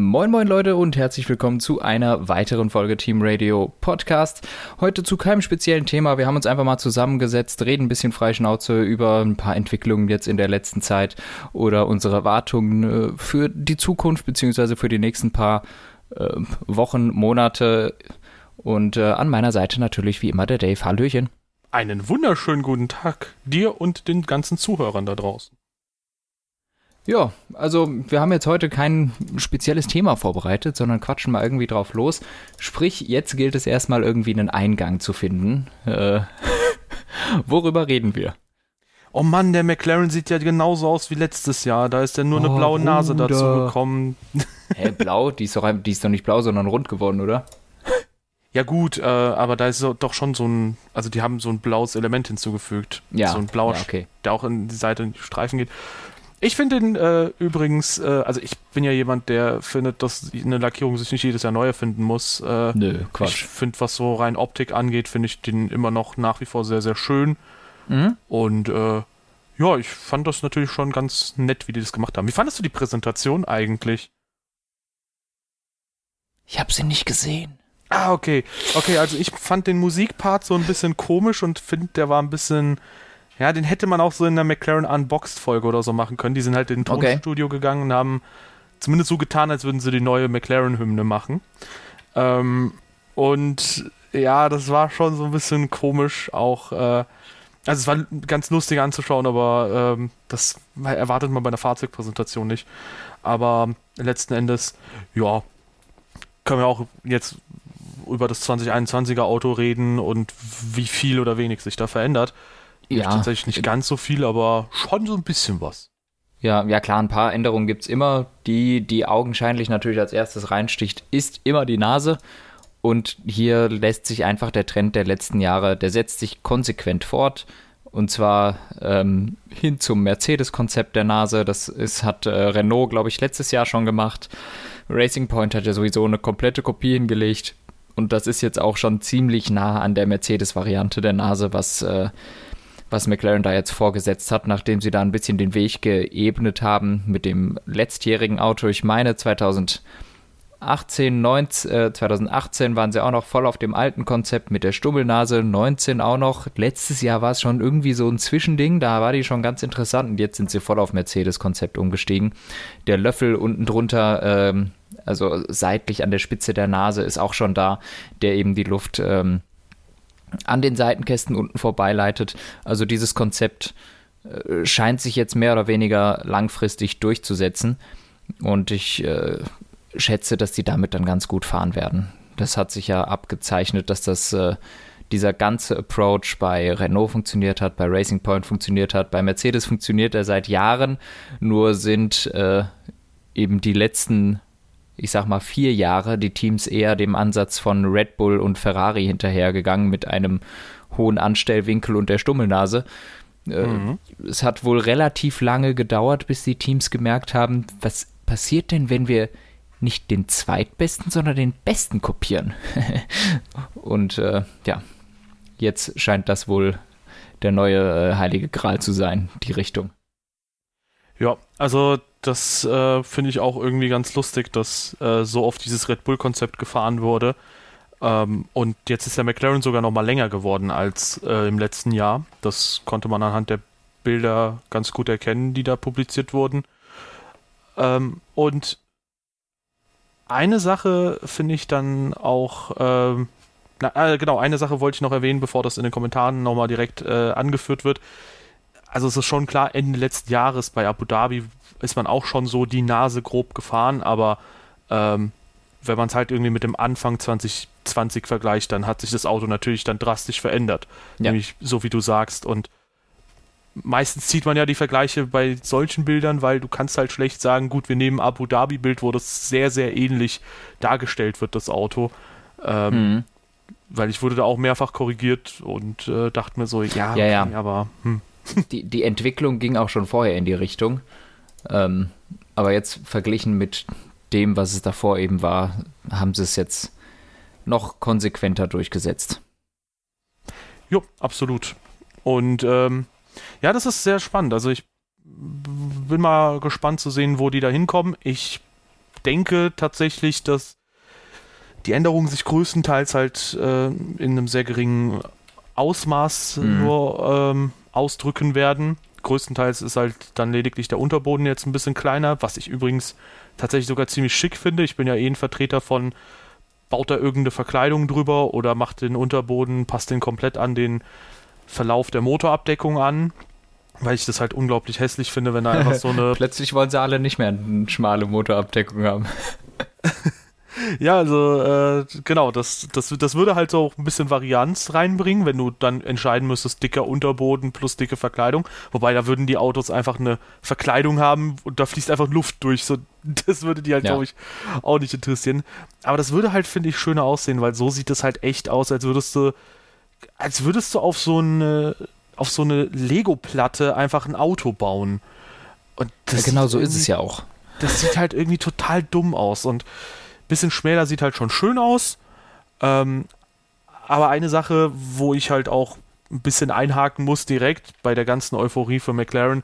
Moin moin Leute und herzlich willkommen zu einer weiteren Folge Team Radio Podcast. Heute zu keinem speziellen Thema. Wir haben uns einfach mal zusammengesetzt, reden ein bisschen Freischnauze über ein paar Entwicklungen jetzt in der letzten Zeit oder unsere Erwartungen äh, für die Zukunft beziehungsweise für die nächsten paar äh, Wochen, Monate. Und äh, an meiner Seite natürlich wie immer der Dave. Hallöchen. Einen wunderschönen guten Tag dir und den ganzen Zuhörern da draußen. Ja, also wir haben jetzt heute kein spezielles Thema vorbereitet, sondern quatschen mal irgendwie drauf los. Sprich, jetzt gilt es erstmal irgendwie einen Eingang zu finden. Äh, worüber reden wir? Oh Mann, der McLaren sieht ja genauso aus wie letztes Jahr. Da ist ja nur eine Oh, blaue Nase Bruder. dazu gekommen. Hä, blau? Die ist, doch, die ist doch nicht blau, sondern rund geworden, oder? Ja gut, äh, aber da ist doch schon so ein, also die haben so ein blaues Element hinzugefügt. Ja. So ein blauer, ja, okay. der auch in die Seite in die Streifen geht. Ich finde den äh, übrigens, äh, also ich bin ja jemand, der findet, dass eine Lackierung sich nicht jedes Jahr neu erfinden muss. Äh, Nö, Ich Quatsch. finde, was so rein Optik angeht, finde ich den immer noch nach wie vor sehr, sehr schön. Mhm. Und äh, ja, ich fand das natürlich schon ganz nett, wie die das gemacht haben. Wie fandest du die Präsentation eigentlich? Ich habe sie nicht gesehen. Ah, okay. Okay, also ich fand den Musikpart so ein bisschen komisch und finde, der war ein bisschen. Ja, den hätte man auch so in der McLaren Unboxed-Folge oder so machen können. Die sind halt in ein Okay. Tonstudio gegangen und haben zumindest so getan, als würden sie die neue McLaren-Hymne machen. Ähm, und ja, das war schon so ein bisschen komisch auch. Äh, also es war ganz lustig anzuschauen, aber ähm, das erwartet man bei einer Fahrzeugpräsentation nicht. Aber letzten Endes, ja, können wir auch jetzt über das 2021er Auto reden und wie viel oder wenig sich da verändert. Ja, Tatsächlich nicht ganz so viel, aber schon so ein bisschen was. ja, ja klar, ein paar Änderungen gibt's immer. Die, die augenscheinlich natürlich als erstes reinsticht, ist immer die Nase. Und hier lässt sich einfach der Trend der letzten Jahre, der setzt sich konsequent fort. Und zwar ähm, hin zum Mercedes-Konzept der Nase. Das ist, hat äh, Renault, glaube ich, letztes Jahr schon gemacht. Racing Point hat ja sowieso eine komplette Kopie hingelegt. Und das ist jetzt auch schon ziemlich nah an der Mercedes-Variante der Nase, was, äh, was McLaren da jetzt vorgesetzt hat, nachdem sie da ein bisschen den Weg geebnet haben mit dem letztjährigen Auto. Ich meine, 2018, 19, äh, 2018 waren sie auch noch voll auf dem alten Konzept mit der Stummelnase, 19 auch noch. Letztes Jahr war es schon irgendwie so ein Zwischending, da war die schon ganz interessant und jetzt sind sie voll auf Mercedes-Konzept umgestiegen. Der Löffel unten drunter, ähm, also seitlich an der Spitze der Nase, ist auch schon da, der eben die Luft ähm, an den Seitenkästen unten vorbeileitet. Also dieses Konzept äh, scheint sich jetzt mehr oder weniger langfristig durchzusetzen. Und ich äh, schätze, dass die damit dann ganz gut fahren werden. Das hat sich ja abgezeichnet, dass das äh, dieser ganze Approach bei Renault funktioniert hat, bei Racing Point funktioniert hat, bei Mercedes funktioniert er seit Jahren. Nur sind äh, eben die letzten, ich sag mal, vier Jahre die Teams eher dem Ansatz von Red Bull und Ferrari hinterhergegangen mit einem hohen Anstellwinkel und der Stummelnase. Äh, Es hat wohl relativ lange gedauert, bis die Teams gemerkt haben, was passiert denn, wenn wir nicht den zweitbesten, sondern den besten kopieren. und äh, ja, jetzt scheint das wohl der neue äh, heilige Gral zu sein, die Richtung. Ja, also das äh, finde ich auch irgendwie ganz lustig, dass äh, so oft dieses Red Bull-Konzept gefahren wurde. Ähm, und jetzt ist der McLaren sogar noch mal länger geworden als äh, im letzten Jahr. Das konnte man anhand der Bilder ganz gut erkennen, die da publiziert wurden. Ähm, und eine Sache finde ich dann auch, ähm, na, äh, genau, eine Sache wollte ich noch erwähnen, bevor das in den Kommentaren nochmal direkt äh, angeführt wird. Also es ist schon klar, Ende letzten Jahres bei Abu Dhabi ist man auch schon so die Nase grob gefahren, aber ähm, wenn man es halt irgendwie mit dem Anfang 2020 vergleicht, dann hat sich das Auto natürlich dann drastisch verändert. Ja. Nämlich so wie du sagst. Und meistens zieht man ja die Vergleiche bei solchen Bildern, weil du kannst halt schlecht sagen, gut, wir nehmen Abu Dhabi-Bild, wo das sehr, sehr ähnlich dargestellt wird, das Auto. Ähm, Mhm. Weil ich wurde da auch mehrfach korrigiert und äh, dachte mir so, ja, Ja, ja. aber hm. Die, die Entwicklung ging auch schon vorher in die Richtung. Ähm, aber jetzt verglichen mit dem, was es davor eben war, haben sie es jetzt noch konsequenter durchgesetzt. Jo, absolut. Und ähm, ja, das ist sehr spannend. Also ich bin mal gespannt zu sehen, wo die da hinkommen. Ich denke tatsächlich, dass die Änderungen sich größtenteils halt äh, in einem sehr geringen Ausmaß mhm. nur ähm, ausdrücken werden. Größtenteils ist halt dann lediglich der Unterboden jetzt ein bisschen kleiner, was ich übrigens tatsächlich sogar ziemlich schick finde. Ich bin ja eh ein Vertreter von, baut da irgendeine Verkleidung drüber oder macht den Unterboden, passt den komplett an den Verlauf der Motorabdeckung an. Weil ich das halt unglaublich hässlich finde, wenn da einfach so eine. Plötzlich wollen sie alle nicht mehr eine schmale Motorabdeckung haben. Ja, also äh, genau, das, das, das würde halt so ein bisschen Varianz reinbringen, wenn du dann entscheiden müsstest, dicker Unterboden plus dicke Verkleidung. Wobei da würden die Autos einfach eine Verkleidung haben und da fließt einfach Luft durch. So, das würde die halt, ja. glaube ich, auch nicht interessieren. Aber das würde halt, finde ich, schöner aussehen, weil so sieht das halt echt aus, als würdest du, als würdest du auf so eine, auf so eine Lego-Platte einfach ein Auto bauen. Und ja, genau so ist es ja auch. Das sieht halt irgendwie total dumm aus und Bisschen schmäler sieht halt schon schön aus. Ähm, aber eine Sache, wo ich halt auch ein bisschen einhaken muss direkt bei der ganzen Euphorie für McLaren,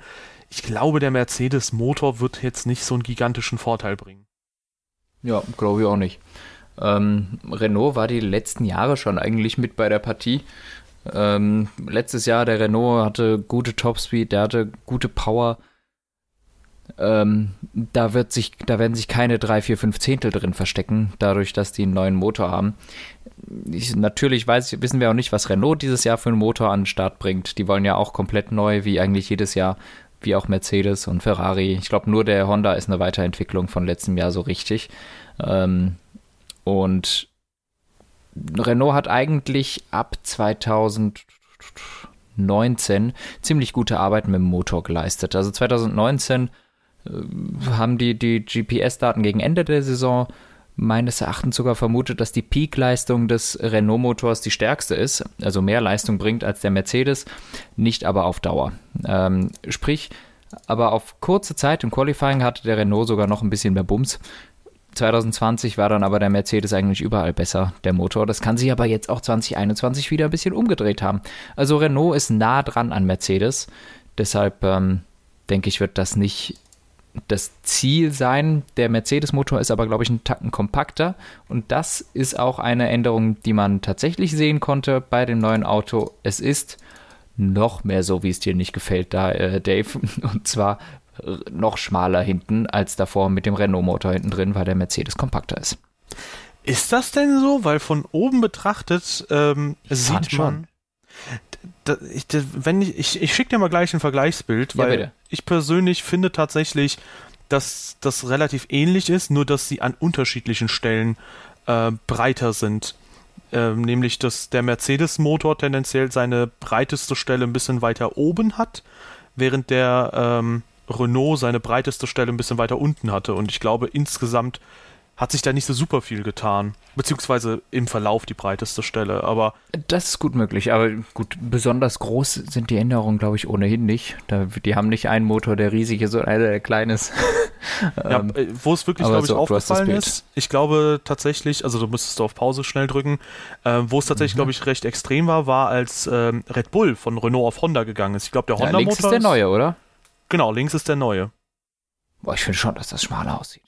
ich glaube, der Mercedes-Motor wird jetzt nicht so einen gigantischen Vorteil bringen. Ja, glaube ich auch nicht. Ähm, Renault war die letzten Jahre schon eigentlich mit bei der Partie. Ähm, letztes Jahr der Renault hatte gute Topspeed, der hatte gute Power. Ähm, da wird sich, da werden sich keine drei, vier, fünf Zehntel drin verstecken, dadurch, dass die einen neuen Motor haben. Ich, natürlich weiß, wissen wir auch nicht, was Renault dieses Jahr für einen Motor an den Start bringt. Die wollen ja auch komplett neu, wie eigentlich jedes Jahr, wie auch Mercedes und Ferrari. Ich glaube, nur der Honda ist eine Weiterentwicklung von letztem Jahr so richtig. Ähm, und Renault hat eigentlich ab 2019 ziemlich gute Arbeit mit dem Motor geleistet. Also 2019 äh, haben die, die GPS-Daten gegen Ende der Saison meines Erachtens sogar vermutet, dass die Peak-Leistung des Renault-Motors die stärkste ist, also mehr Leistung bringt als der Mercedes, nicht aber auf Dauer. Ähm, sprich, aber auf kurze Zeit im Qualifying hatte der Renault sogar noch ein bisschen mehr Bums. 2020 war dann aber der Mercedes eigentlich überall besser, der Motor. Das kann sich aber jetzt auch 2021 wieder ein bisschen umgedreht haben. Also Renault ist nah dran an Mercedes. Deshalb ähm, denke ich, wird das nicht das Ziel sein. Der Mercedes-Motor ist aber, glaube ich, ein Tacken kompakter. Und das ist auch eine Änderung, die man tatsächlich sehen konnte bei dem neuen Auto. Es ist noch mehr so, wie es dir nicht gefällt, da, äh, Dave. Und zwar noch schmaler hinten als davor mit dem Renault-Motor hinten drin, weil der Mercedes kompakter ist. Ist das denn so? Weil von oben betrachtet ähm, sieht man. Schon. Da, ich, wenn ich, ich, ich schicke dir mal gleich ein Vergleichsbild, weil ja, ich persönlich finde tatsächlich, dass das relativ ähnlich ist, nur dass sie an unterschiedlichen Stellen äh, breiter sind. Ähm, nämlich, dass der Mercedes-Motor tendenziell seine breiteste Stelle ein bisschen weiter oben hat, während der ähm, Renault seine breiteste Stelle ein bisschen weiter unten hatte. Und ich glaube, insgesamt hat sich da nicht so super viel getan. Beziehungsweise im Verlauf die breiteste Stelle, aber. Das ist gut möglich, aber gut, besonders groß sind die Änderungen, glaube ich, ohnehin nicht. Da, die haben nicht einen Motor, der riesig ist und einer, der klein ist. ja, ähm, äh, wo es wirklich, glaube ich, so, aufgefallen ist, ich glaube tatsächlich, also du müsstest du auf Pause schnell drücken, äh, wo es tatsächlich, mhm. glaube ich, recht extrem war, war, als ähm, Red Bull von Renault auf Honda gegangen ist. Ich glaube, der Honda-Motor. Ja, links ist der neue, oder? Genau, links ist der neue. Boah, ich finde schon, dass das schmaler aussieht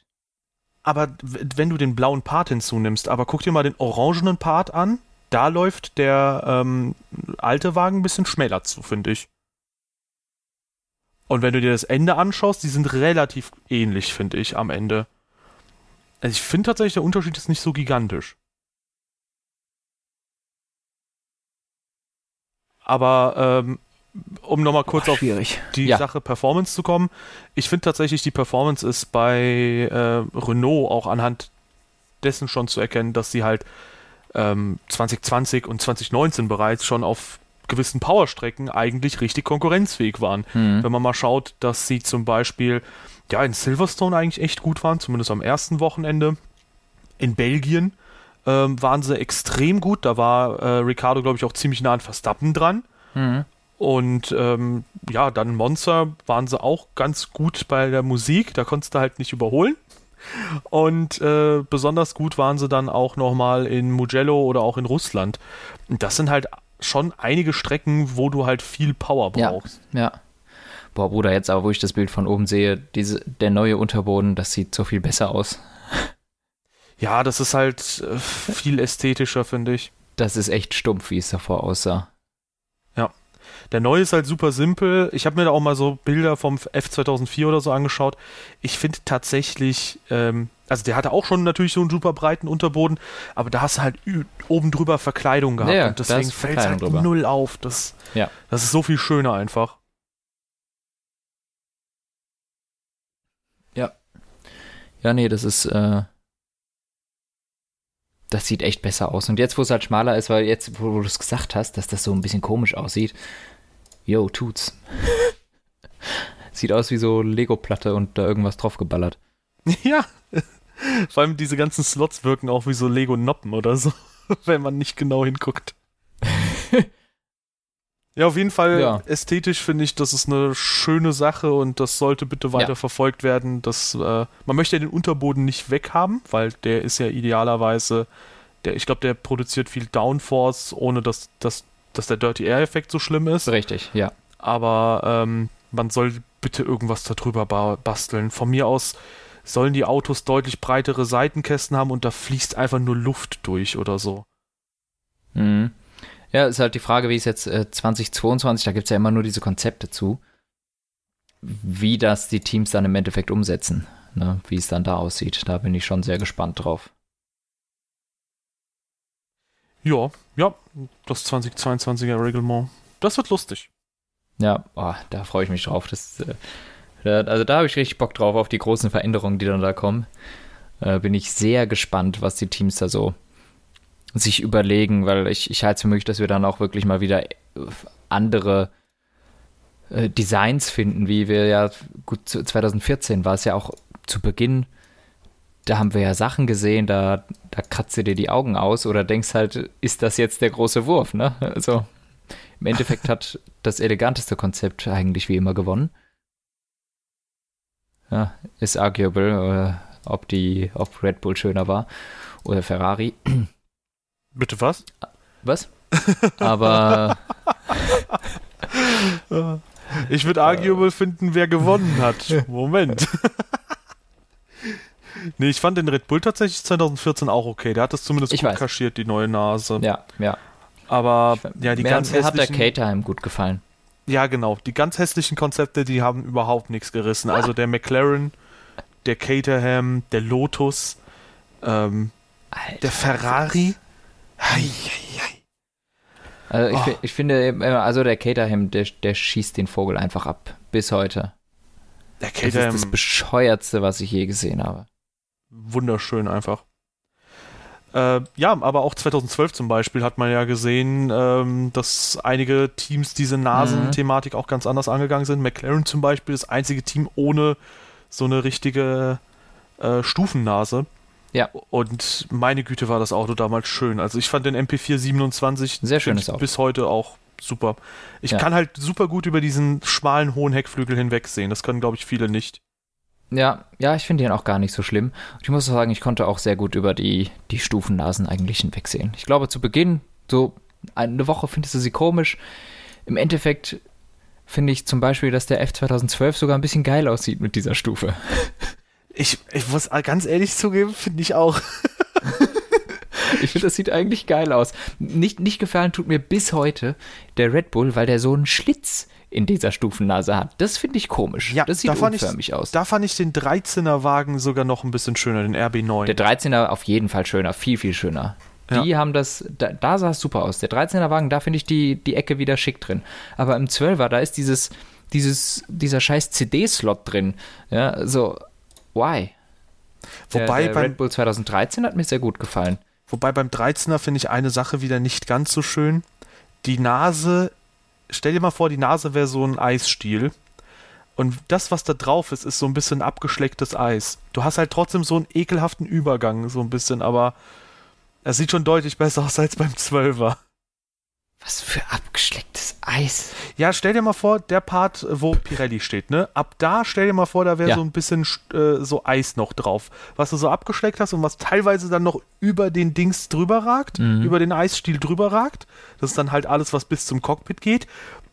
aber wenn du den blauen Part hinzunimmst, aber guck dir mal den orangenen Part an, da läuft der ähm, alte Wagen ein bisschen schmäler zu, finde ich. Und wenn du dir das Ende anschaust, die sind relativ ähnlich, finde ich, am Ende. Also ich finde tatsächlich, der Unterschied ist nicht so gigantisch. Aber ähm, um nochmal kurz Boah, auf die ja. Sache Performance zu kommen. Ich finde tatsächlich, die Performance ist bei äh, Renault auch anhand dessen schon zu erkennen, dass sie halt ähm, 2020 und 2019 bereits schon auf gewissen Powerstrecken eigentlich richtig konkurrenzfähig waren. Mhm. Wenn man mal schaut, dass sie zum Beispiel ja in Silverstone eigentlich echt gut waren, zumindest am ersten Wochenende. In Belgien ähm, waren sie extrem gut. Da war äh, Ricardo, glaube ich, auch ziemlich nah an Verstappen dran. Mhm. Und ähm, ja, dann Monster waren sie auch ganz gut bei der Musik, da konntest du halt nicht überholen. Und äh, besonders gut waren sie dann auch nochmal in Mugello oder auch in Russland. Das sind halt schon einige Strecken, wo du halt viel Power brauchst. Ja, ja. Boah, Bruder, jetzt aber, wo ich das Bild von oben sehe, diese, der neue Unterboden, das sieht so viel besser aus. Ja, das ist halt äh, viel ästhetischer, finde ich. Das ist echt stumpf, wie es davor aussah. Der neue ist halt super simpel. Ich habe mir da auch mal so Bilder vom F2004 oder so angeschaut. Ich finde tatsächlich, ähm, also der hatte auch schon natürlich so einen super breiten Unterboden, aber da hast du halt oben drüber Verkleidung gehabt ja, und deswegen fällt es halt drüber. null auf. Das, ja. das ist so viel schöner einfach. Ja. Ja, nee, das ist, äh, das sieht echt besser aus. Und jetzt, wo es halt schmaler ist, weil jetzt, wo du es gesagt hast, dass das so ein bisschen komisch aussieht, yo, tut's. sieht aus wie so Lego-Platte und da irgendwas drauf geballert. Ja, vor allem diese ganzen Slots wirken auch wie so Lego-Noppen oder so, wenn man nicht genau hinguckt. ja, auf jeden Fall Ja. ästhetisch finde ich, das ist eine schöne Sache und das sollte bitte weiter Ja. verfolgt werden. Das, äh, man möchte ja den Unterboden nicht weghaben, weil der ist ja idealerweise, der, ich glaube, der produziert viel Downforce, ohne dass, dass, dass der Dirty Air-Effekt so schlimm ist. Richtig, ja. aber ähm, man soll bitte irgendwas darüber ba basteln. Von mir aus sollen die Autos deutlich breitere Seitenkästen haben und da fließt einfach nur Luft durch oder so. Mhm. Ja, ist halt die Frage, wie es jetzt äh, 2022, da gibt es ja immer nur diese Konzepte zu, wie das die Teams dann im Endeffekt umsetzen, ne? wie es dann da aussieht. Da bin ich schon sehr gespannt drauf. Ja, ja, das 2022er Reglement. Das wird lustig. Ja, oh, da freue ich mich drauf. Das, äh, also da habe ich richtig Bock drauf, auf die großen Veränderungen, die dann da kommen. Äh, bin ich sehr gespannt, was die Teams da so sich überlegen, weil ich, ich halte es für möglich, dass wir dann auch wirklich mal wieder äh, andere äh, Designs finden, wie wir ja, gut, zu- 2014 war es ja auch zu Beginn, da haben wir ja Sachen gesehen, da, da kratzt du dir die Augen aus oder denkst halt, ist das jetzt der große Wurf, ne? Also im Endeffekt hat das eleganteste Konzept eigentlich wie immer gewonnen. Ja, ist arguable, äh, ob die, ob Red Bull schöner war oder Ferrari. Bitte was? Was? Aber Ich würde arguable finden, wer gewonnen hat. Moment. Nee, ich fand den Red Bull tatsächlich 2014 auch okay. Der hat das zumindest Ich gut weiß. kaschiert, die neue Nase. ja, ja. Aber ja, die mir, ganz mir hat der. Caterham gut gefallen. Ja, genau. Die ganz hässlichen Konzepte, die haben überhaupt nichts gerissen. Also der McLaren, der Caterham, der Lotus, ähm, Alter, der Ferrari. Hei, Also ich, Oh. ich finde, äh, also der Caterham, der, der schießt den Vogel einfach ab. Bis heute. Der Das ist Caterham, das bescheuertste, was ich je gesehen habe. Wunderschön einfach. Äh, ja, aber auch 2012 zum Beispiel hat man ja gesehen, ähm, dass einige Teams diese Nasenthematik auch ganz anders angegangen sind. McLaren zum Beispiel, das einzige Team ohne so eine richtige äh, Stufennase. Ja. Und meine Güte war das Auto damals schön. Also ich fand den MP4 27 Sehr schönes Auto. bis heute auch super. Ich Ja. kann halt super gut über diesen schmalen, hohen Heckflügel hinwegsehen. Das können, glaube ich, viele nicht. Ja, ja, ich finde den auch gar nicht so schlimm. Und ich muss auch sagen, ich konnte auch sehr gut über die, die Stufennasen eigentlich hinwegsehen. Ich glaube, zu Beginn, so eine Woche findest du sie komisch. Im Endeffekt finde ich zum Beispiel, dass der F 2012 sogar ein bisschen geil aussieht mit dieser Stufe. Ich, ich muss ganz ehrlich zugeben, finde ich auch. Ich finde, das sieht eigentlich geil aus. Nicht, nicht gefallen tut mir bis heute der Red Bull, weil der so einen Schlitz in dieser Stufennase hat. Das finde ich komisch. das sieht da fand ich- unförmig aus. Da fand ich den 13er Wagen sogar noch ein bisschen schöner, den RB9. Der 13er auf jeden Fall schöner, viel, viel schöner. Die haben das, da, da sah es super aus. Der 13er Wagen, da finde ich die, die Ecke wieder schick drin. Aber im 12er, da ist dieses, dieses, dieser scheiß CD-Slot drin. Ja, so, why? Der, Wobei der beim- Red Bull 2013 hat mir sehr gut gefallen. Wobei beim 13er finde ich eine Sache wieder nicht ganz so schön. Die Nase, stell dir mal vor, die Nase wäre so ein Eisstiel. Und das, was da drauf ist, ist so ein bisschen abgeschlecktes Eis. Du hast halt trotzdem so einen ekelhaften Übergang, so ein bisschen, aber er sieht schon deutlich besser aus als beim 12er. Was für abgeschlecktes Eis. Ja, stell dir mal vor, der Part, wo Pirelli steht, ne? Ab da stell dir mal vor, da wäre Ja. so ein bisschen äh, so Eis noch drauf, was du so abgeschleckt hast und was teilweise dann noch über den Dings drüber ragt, Mhm. über den Eisstiel drüber ragt. Das ist dann halt alles, was bis zum Cockpit geht.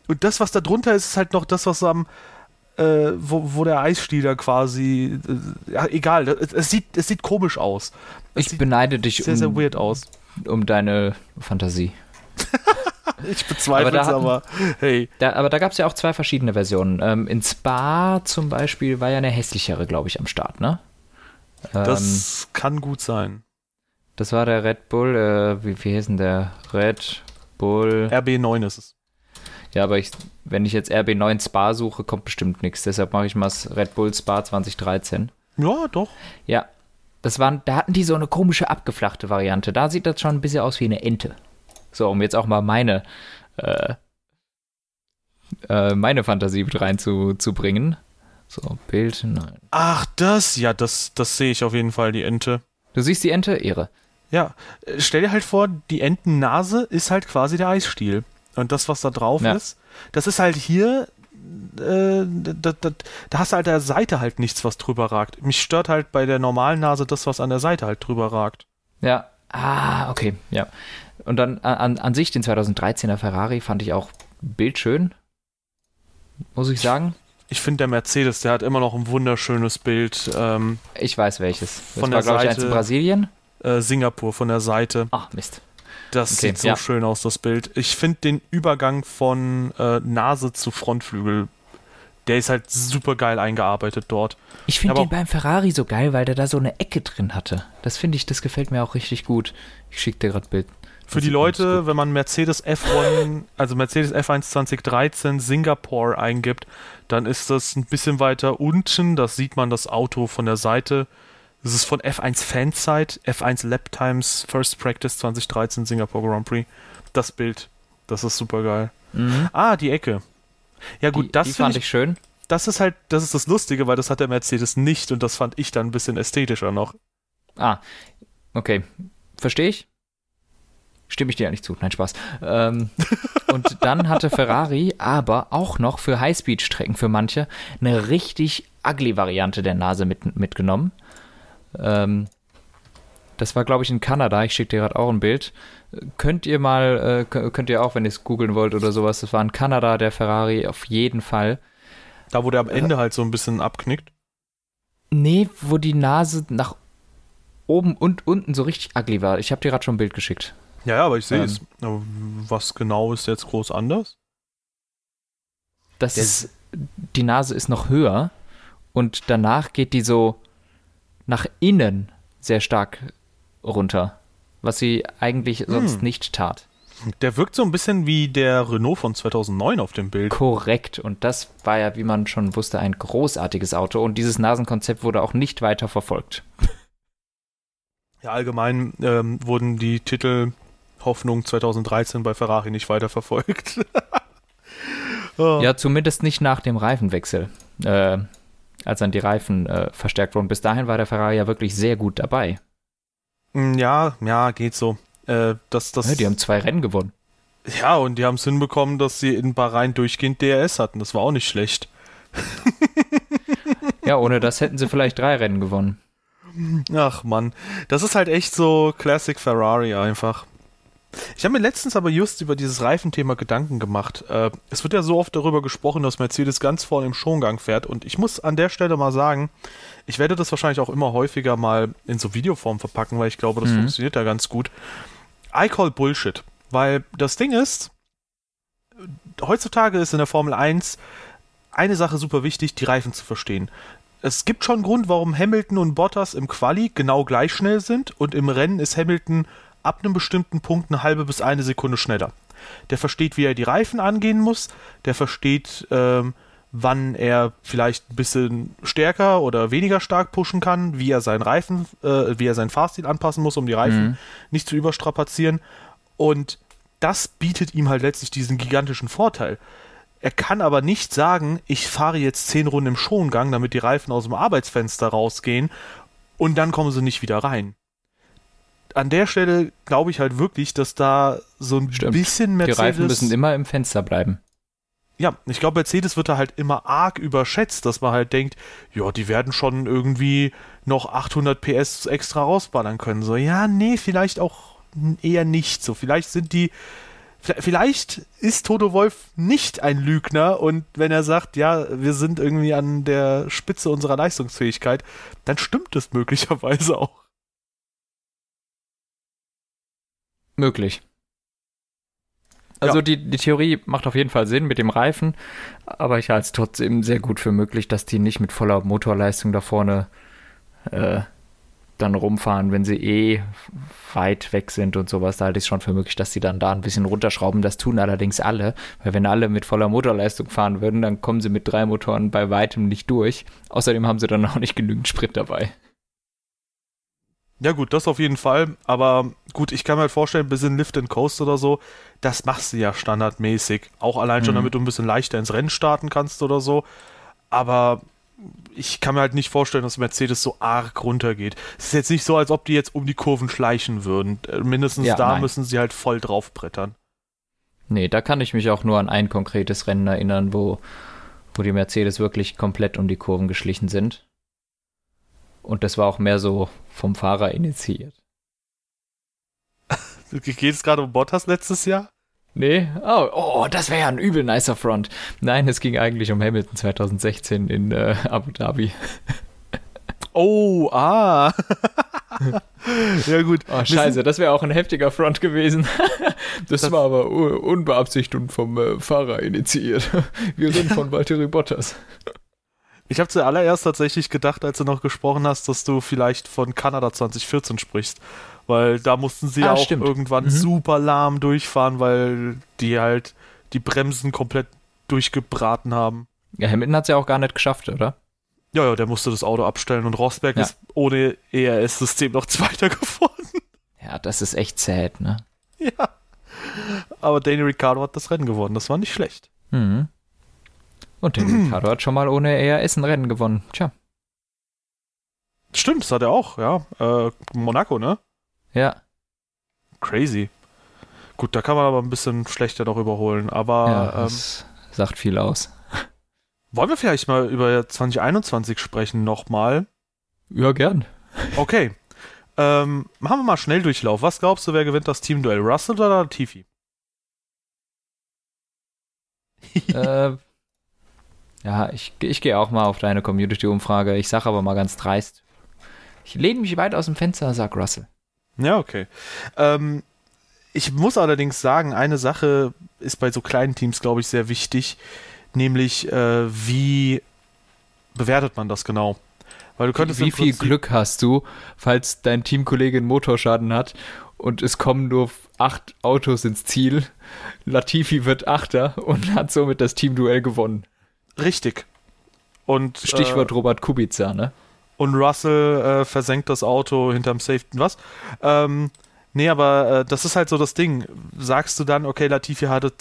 Und das, was da drunter ist, ist halt noch das, was am äh, wo, wo der Eisstiel da quasi, äh, ja, egal, es, es, sieht, es sieht komisch aus. Es ich beneide dich sehr, um, sehr weird aus. um deine Fantasie. ich bezweifle es, aber hey. Da, aber da gab es ja auch zwei verschiedene Versionen. Ähm, in Spa zum Beispiel war ja eine hässlichere, glaube ich, am Start, ne? Das ähm, kann gut sein. Das war der Red Bull, äh, wie, wie hieß denn der? Red Bull. RB9 ist es. Ja, aber ich, wenn ich jetzt RB9 Spa suche, kommt bestimmt nichts. Deshalb mache ich mal das Red Bull Spa 2013. Ja, doch. Ja. Das waren, da hatten die so eine komische abgeflachte Variante. Da sieht das schon ein bisschen aus wie eine Ente. So, um jetzt auch mal meine, äh, äh, meine Fantasie mit reinzubringen. So, Bild, nein. Ach, das, ja, das, das sehe ich auf jeden Fall, die Ente. Du siehst die Ente? Ehre. Ja, äh, stell dir halt vor, die Entennase ist halt quasi der Eisstiel. Und das, was da drauf ja. ist, das ist halt hier, äh, da, da, da, hast du halt der Seite halt nichts, was drüber ragt. Mich stört halt bei der normalen Nase das, was an der Seite halt drüber ragt. Ja, ah, okay, ja. Und dann an, an sich den 2013er Ferrari fand ich auch bildschön, muss ich sagen. Ich finde der Mercedes, der hat immer noch ein wunderschönes Bild. Ähm, ich weiß welches. Das von war, der Seite, ich, in Brasilien? Äh, Singapur von der Seite. Ach, Mist. Das okay, sieht so ja. schön aus, das Bild. Ich finde den Übergang von äh, Nase zu Frontflügel, der ist halt super geil eingearbeitet dort. Ich finde den beim Ferrari so geil, weil der da so eine Ecke drin hatte. Das finde ich, das gefällt mir auch richtig gut. Ich schicke dir gerade Bild. Für die Leute, wenn man Mercedes F1, also Mercedes F1 2013 Singapore eingibt, dann ist das ein bisschen weiter unten. Das sieht man das Auto von der Seite. Das ist von F1 Fansite, F1 Lap Times First Practice 2013 Singapore Grand Prix. Das Bild, das ist super geil. Mhm. Ah, die Ecke. Ja gut, die, das die fand ich, ich schön. Das ist halt, das ist das Lustige, weil das hat der Mercedes nicht und das fand ich dann ein bisschen ästhetischer noch. Ah, okay, verstehe ich. Stimme ich dir eigentlich zu. Nein, Spaß. Ähm, und dann hatte Ferrari aber auch noch für Highspeed-Strecken für manche eine richtig ugly Variante der Nase mit, mitgenommen. Ähm, das war, glaube ich, in Kanada. Ich schicke dir gerade auch ein Bild. Könnt ihr mal, äh, könnt ihr auch, wenn ihr es googeln wollt oder sowas, das war in Kanada der Ferrari auf jeden Fall. Da, wo der am Ende äh, halt so ein bisschen abknickt? Nee, wo die Nase nach oben und unten so richtig ugly war. Ich habe dir gerade schon ein Bild geschickt. Ja, ja aber ich sehe ähm, es. Was genau ist jetzt groß anders? Das ist, die Nase ist noch höher und danach geht die so nach innen sehr stark runter, was sie eigentlich sonst hm. nicht tat. Der wirkt so ein bisschen wie der Renault von 2009 auf dem Bild. Korrekt. Und das war ja, wie man schon wusste, ein großartiges Auto. Und dieses Nasenkonzept wurde auch nicht weiter verfolgt. Ja, allgemein ähm, wurden die Titel Hoffnung 2013 bei Ferrari nicht weiter verfolgt. oh. Ja, zumindest nicht nach dem Reifenwechsel. Äh, als dann die Reifen äh, verstärkt wurden. Bis dahin war der Ferrari ja wirklich sehr gut dabei. Mm, ja, ja, geht so. Äh, das, das, ja, die haben zwei Rennen gewonnen. Ja, und die haben es hinbekommen, dass sie in Bahrain durchgehend DRS hatten. Das war auch nicht schlecht. ja, ohne das hätten sie vielleicht drei Rennen gewonnen. Ach Mann, das ist halt echt so Classic Ferrari einfach. Ich habe mir letztens aber just über dieses Reifenthema Gedanken gemacht. Äh, es wird ja so oft darüber gesprochen, dass Mercedes ganz vorne im Schongang fährt und ich muss an der Stelle mal sagen, ich werde das wahrscheinlich auch immer häufiger mal in so Videoform verpacken, weil ich glaube, das mhm. funktioniert da ganz gut. I call Bullshit, weil das Ding ist, heutzutage ist in der Formel 1 eine Sache super wichtig, die Reifen zu verstehen. Es gibt schon einen Grund, warum Hamilton und Bottas im Quali genau gleich schnell sind und im Rennen ist Hamilton ab einem bestimmten Punkt eine halbe bis eine Sekunde schneller. Der versteht, wie er die Reifen angehen muss, der versteht, ähm, wann er vielleicht ein bisschen stärker oder weniger stark pushen kann, wie er seinen Reifen, äh, wie er seinen Fahrstil anpassen muss, um die Reifen mhm. nicht zu überstrapazieren. Und das bietet ihm halt letztlich diesen gigantischen Vorteil. Er kann aber nicht sagen, ich fahre jetzt zehn Runden im Schongang, damit die Reifen aus dem Arbeitsfenster rausgehen und dann kommen sie nicht wieder rein an der Stelle glaube ich halt wirklich, dass da so ein Stimmt. bisschen Mercedes. Die Reifen müssen immer im Fenster bleiben. Ja, ich glaube, Mercedes wird da halt immer arg überschätzt, dass man halt denkt, ja, die werden schon irgendwie noch 800 PS extra rausballern können. So, ja, nee, vielleicht auch eher nicht so. Vielleicht sind die, vielleicht ist Toto Wolf nicht ein Lügner und wenn er sagt, ja, wir sind irgendwie an der Spitze unserer Leistungsfähigkeit, dann stimmt es möglicherweise auch. Möglich. Also ja. die, die Theorie macht auf jeden Fall Sinn mit dem Reifen, aber ich halte es trotzdem sehr gut für möglich, dass die nicht mit voller Motorleistung da vorne äh, dann rumfahren, wenn sie eh weit weg sind und sowas. Da halte ich es schon für möglich, dass sie dann da ein bisschen runterschrauben. Das tun allerdings alle, weil wenn alle mit voller Motorleistung fahren würden, dann kommen sie mit drei Motoren bei weitem nicht durch. Außerdem haben sie dann auch nicht genügend Sprit dabei. Ja gut, das auf jeden Fall. Aber gut, ich kann mir halt vorstellen, ein bisschen Lift and Coast oder so, das machst du ja standardmäßig. Auch allein schon, mhm. damit du ein bisschen leichter ins Rennen starten kannst oder so. Aber ich kann mir halt nicht vorstellen, dass Mercedes so arg runtergeht. Es ist jetzt nicht so, als ob die jetzt um die Kurven schleichen würden. Äh, mindestens ja, da nein. müssen sie halt voll drauf brettern. Nee, da kann ich mich auch nur an ein konkretes Rennen erinnern, wo, wo die Mercedes wirklich komplett um die Kurven geschlichen sind. Und das war auch mehr so vom Fahrer initiiert. Geht es gerade um Bottas letztes Jahr? Nee? Oh, oh das wäre ja ein übel nicer Front. Nein, es ging eigentlich um Hamilton 2016 in äh, Abu Dhabi. Oh, ah. ja, gut. Oh, scheiße, das wäre auch ein heftiger Front gewesen. das, das war aber unbeabsichtigt und vom äh, Fahrer initiiert. Wir sind von Valtteri Bottas. Ich habe zuallererst tatsächlich gedacht, als du noch gesprochen hast, dass du vielleicht von Kanada 2014 sprichst. Weil da mussten sie ah, auch stimmt. irgendwann mhm. super lahm durchfahren, weil die halt die Bremsen komplett durchgebraten haben. Ja, Hamilton hat es ja auch gar nicht geschafft, oder? Ja, ja, der musste das Auto abstellen und Rosberg ja. ist ohne ERS-System noch Zweiter geworden. Ja, das ist echt sad, ne? Ja. Aber Danny Ricciardo hat das Rennen gewonnen, das war nicht schlecht. Mhm. Und Danny Ricciardo hat schon mal ohne ERS ein Rennen gewonnen. Tja. Stimmt, das hat er auch, ja. Äh, Monaco, ne? Ja. Crazy. Gut, da kann man aber ein bisschen schlechter noch überholen, aber. Ja, das ähm, sagt viel aus. Wollen wir vielleicht mal über 2021 sprechen nochmal? Ja, gern. Okay. Ähm, machen wir mal Schnelldurchlauf. Was glaubst du, wer gewinnt das Teamduell? Russell oder Tifi? äh, ja, ich, ich gehe auch mal auf deine Community-Umfrage. Ich sage aber mal ganz dreist. Ich lehne mich weit aus dem Fenster, sag Russell. Ja, okay. Ähm, ich muss allerdings sagen, eine Sache ist bei so kleinen Teams, glaube ich, sehr wichtig, nämlich äh, wie bewertet man das genau? Weil du könntest wie viel Glück hast du, falls dein Teamkollege einen Motorschaden hat und es kommen nur acht Autos ins Ziel. Latifi wird Achter und hat somit das Teamduell gewonnen. Richtig. Und, Stichwort äh, Robert Kubica, ne? Und Russell äh, versenkt das Auto hinterm Safety. Was? Ähm, nee, aber äh, das ist halt so das Ding. Sagst du dann, okay, Latifi hatte,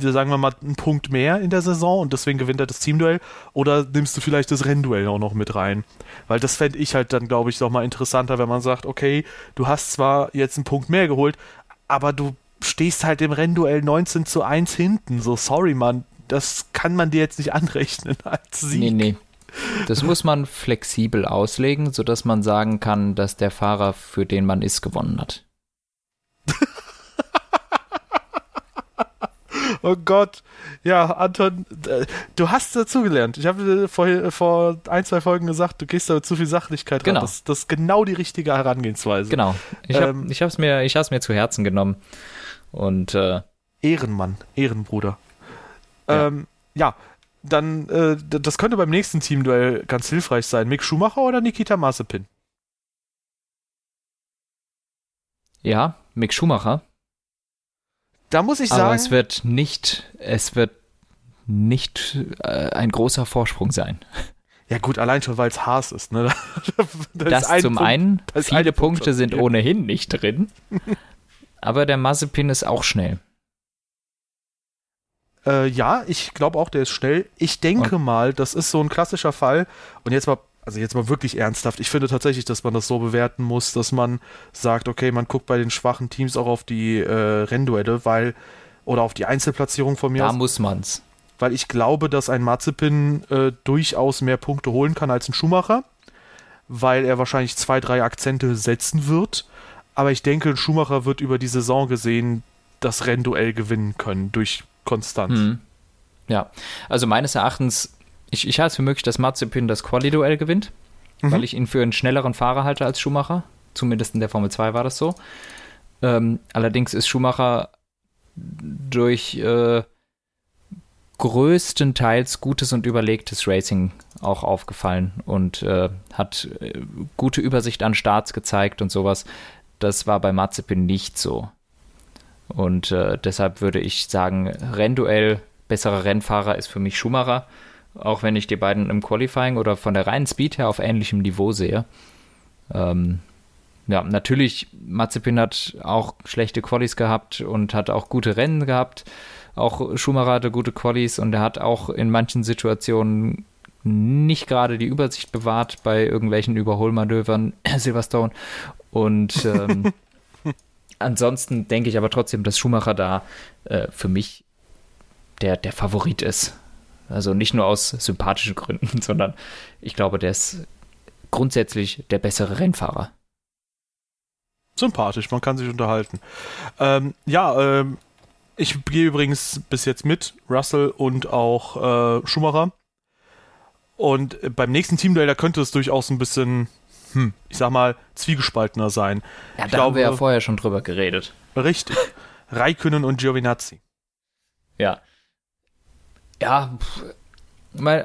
sagen wir mal, einen Punkt mehr in der Saison und deswegen gewinnt er das Teamduell? Oder nimmst du vielleicht das Rennduell auch noch mit rein? Weil das fände ich halt dann, glaube ich, noch mal interessanter, wenn man sagt, okay, du hast zwar jetzt einen Punkt mehr geholt, aber du stehst halt im Rennduell 19 zu 1 hinten. So, sorry, Mann, das kann man dir jetzt nicht anrechnen als Sieg. Nee, nee. Das muss man flexibel auslegen, sodass man sagen kann, dass der Fahrer, für den man ist, gewonnen hat. oh Gott. Ja, Anton, äh, du hast dazugelernt. Ich habe vor, vor ein, zwei Folgen gesagt, du gehst da mit zu viel Sachlichkeit genau. ran. Das, das ist genau die richtige Herangehensweise. Genau. Ich habe ähm, es mir, mir zu Herzen genommen. Und äh, Ehrenmann, Ehrenbruder. Ja. Ähm, ja, dann, äh, das könnte beim nächsten Teamduell ganz hilfreich sein. Mick Schumacher oder Nikita Mazepin? Ja, Mick Schumacher. Da muss ich sagen. Aber es wird nicht, es wird nicht äh, ein großer Vorsprung sein. Ja gut, allein schon, weil es Haas ist. Ne? das, das ein zum Punkt, einen, viele Punkte Punkt sind ohnehin nicht drin. aber der Mazepin ist auch schnell. Äh, ja, ich glaube auch, der ist schnell. Ich denke oh. mal, das ist so ein klassischer Fall. Und jetzt mal, also jetzt mal wirklich ernsthaft. Ich finde tatsächlich, dass man das so bewerten muss, dass man sagt, okay, man guckt bei den schwachen Teams auch auf die äh, Rennduelle, weil oder auf die Einzelplatzierung von mir. Da aus, muss man's. Weil ich glaube, dass ein Mazepin äh, durchaus mehr Punkte holen kann als ein Schumacher, weil er wahrscheinlich zwei, drei Akzente setzen wird. Aber ich denke, ein Schumacher wird über die Saison gesehen das Rennduell gewinnen können durch Konstanz. Mhm. Ja, also meines Erachtens, ich, ich halte es für möglich, dass Mazepin das Quali-Duell gewinnt, mhm. weil ich ihn für einen schnelleren Fahrer halte als Schumacher. Zumindest in der Formel 2 war das so. Ähm, allerdings ist Schumacher durch äh, größtenteils gutes und überlegtes Racing auch aufgefallen und äh, hat äh, gute Übersicht an Starts gezeigt und sowas. Das war bei Mazepin nicht so. Und äh, deshalb würde ich sagen, Rennduell, besserer Rennfahrer ist für mich Schumacher, auch wenn ich die beiden im Qualifying oder von der reinen Speed her auf ähnlichem Niveau sehe. Ähm, ja, natürlich, Mazepin hat auch schlechte Qualis gehabt und hat auch gute Rennen gehabt. Auch Schumacher hatte gute Qualis und er hat auch in manchen Situationen nicht gerade die Übersicht bewahrt bei irgendwelchen Überholmanövern, Silverstone. Und ähm, ansonsten denke ich aber trotzdem, dass Schumacher da äh, für mich der, der Favorit ist. Also nicht nur aus sympathischen Gründen, sondern ich glaube, der ist grundsätzlich der bessere Rennfahrer sympathisch, man kann sich unterhalten. Ähm, ja, ähm, ich gehe übrigens bis jetzt mit Russell und auch äh, Schumacher. Und beim nächsten Teamduell, da könnte es durchaus ein bisschen, hm, ich sag mal, zwiegespaltener sein. Ja, ich da glaube, haben wir ja vorher schon drüber geredet. Richtig. Raikönnen und Giovinazzi. Ja. Ja,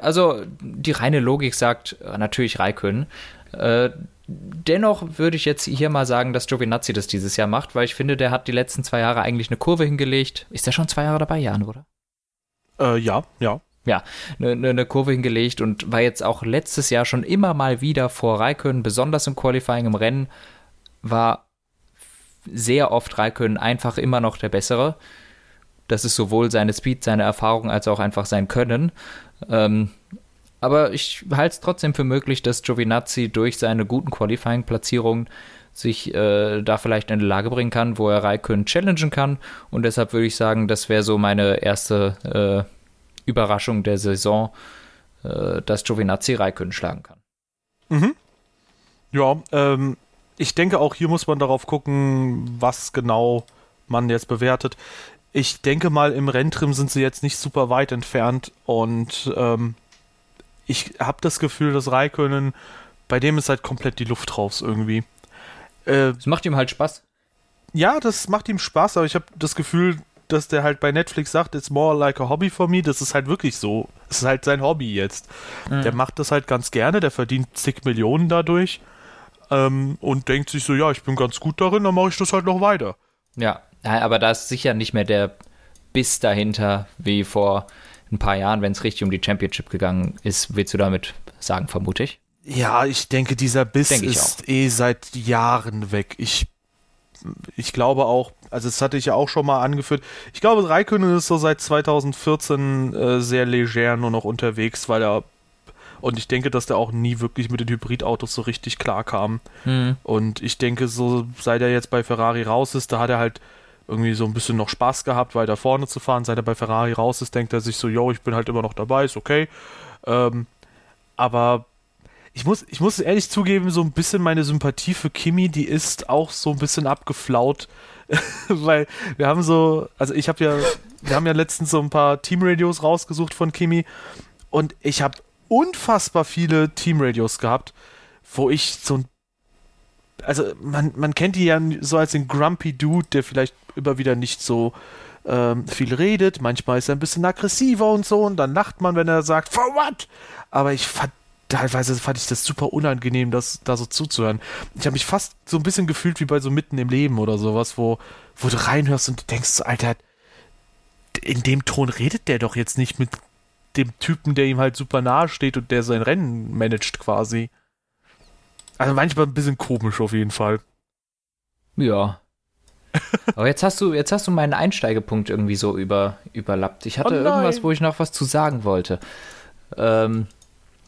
also die reine Logik sagt äh, natürlich Raikönnen. Äh, dennoch würde ich jetzt hier mal sagen, dass Giovinazzi das dieses Jahr macht, weil ich finde, der hat die letzten zwei Jahre eigentlich eine Kurve hingelegt. Ist der schon zwei Jahre dabei, Jan, oder? Äh, ja, ja. Ja, eine, eine ne Kurve hingelegt und war jetzt auch letztes Jahr schon immer mal wieder vor Raikön, besonders im Qualifying, im Rennen, war sehr oft Raikön einfach immer noch der Bessere. Das ist sowohl seine Speed, seine Erfahrung als auch einfach sein Können. Ähm, aber ich halte es trotzdem für möglich, dass Giovinazzi durch seine guten Qualifying-Platzierungen sich äh, da vielleicht in die Lage bringen kann, wo er Raikön challengen kann. Und deshalb würde ich sagen, das wäre so meine erste äh, Überraschung der Saison, äh, dass Giovinazzi Raikön schlagen kann. Mhm. Ja, ähm, ich denke auch hier muss man darauf gucken, was genau man jetzt bewertet. Ich denke mal, im Renntrim sind sie jetzt nicht super weit entfernt und ähm, ich habe das Gefühl, dass Raikönnen, bei dem ist halt komplett die Luft raus irgendwie. Äh, das macht ihm halt Spaß. Ja, das macht ihm Spaß, aber ich habe das Gefühl, dass der halt bei Netflix sagt, it's more like a hobby for me. Das ist halt wirklich so. Es ist halt sein Hobby jetzt. Mhm. Der macht das halt ganz gerne, der verdient zig Millionen dadurch ähm, und denkt sich so, ja, ich bin ganz gut darin, dann mache ich das halt noch weiter. Ja, aber da ist sicher nicht mehr der Biss dahinter wie vor ein paar Jahren, wenn es richtig um die Championship gegangen ist, willst du damit sagen, vermute ich? Ja, ich denke, dieser Biss denke ist eh seit Jahren weg. Ich, ich glaube auch, also das hatte ich ja auch schon mal angeführt, ich glaube, Raikönnen ist so seit 2014 äh, sehr leger nur noch unterwegs, weil er und ich denke, dass der auch nie wirklich mit den Hybridautos so richtig klar kam. Mhm. Und ich denke, so seit er jetzt bei Ferrari raus ist, da hat er halt irgendwie so ein bisschen noch Spaß gehabt, weiter vorne zu fahren. Seit er bei Ferrari raus ist, denkt er sich so, yo, ich bin halt immer noch dabei, ist okay. Ähm, aber ich muss, ich muss ehrlich zugeben, so ein bisschen meine Sympathie für Kimi, die ist auch so ein bisschen abgeflaut. Weil wir haben so, also ich habe ja, wir haben ja letztens so ein paar Teamradios rausgesucht von Kimi und ich habe unfassbar viele Teamradios gehabt, wo ich so ein also man, man kennt die ja so als den Grumpy Dude, der vielleicht immer wieder nicht so ähm, viel redet. Manchmal ist er ein bisschen aggressiver und so und dann lacht man, wenn er sagt, for what? Aber ich fand teilweise fand ich das super unangenehm, das da so zuzuhören. Ich habe mich fast so ein bisschen gefühlt wie bei so mitten im Leben oder sowas, wo, wo du reinhörst und du denkst so, Alter, in dem Ton redet der doch jetzt nicht mit dem Typen, der ihm halt super nahe steht und der sein Rennen managt quasi. Also manchmal ein bisschen komisch auf jeden Fall. Ja. Aber jetzt hast du, jetzt hast du meinen Einsteigepunkt irgendwie so über, überlappt. Ich hatte oh irgendwas, wo ich noch was zu sagen wollte. Ähm,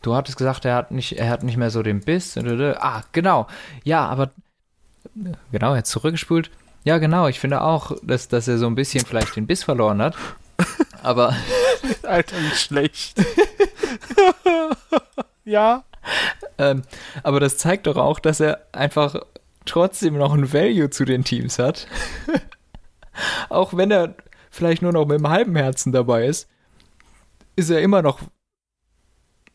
du hattest gesagt, er hat nicht, er hat nicht mehr so den Biss. Ah, genau. Ja, aber genau, jetzt zurückgespult. Ja, genau. Ich finde auch, dass, dass er so ein bisschen vielleicht den Biss verloren hat. Aber. Alter, wie schlecht. ja. Ähm, aber das zeigt doch auch, dass er einfach trotzdem noch ein Value zu den Teams hat. auch wenn er vielleicht nur noch mit einem halben Herzen dabei ist, ist er immer noch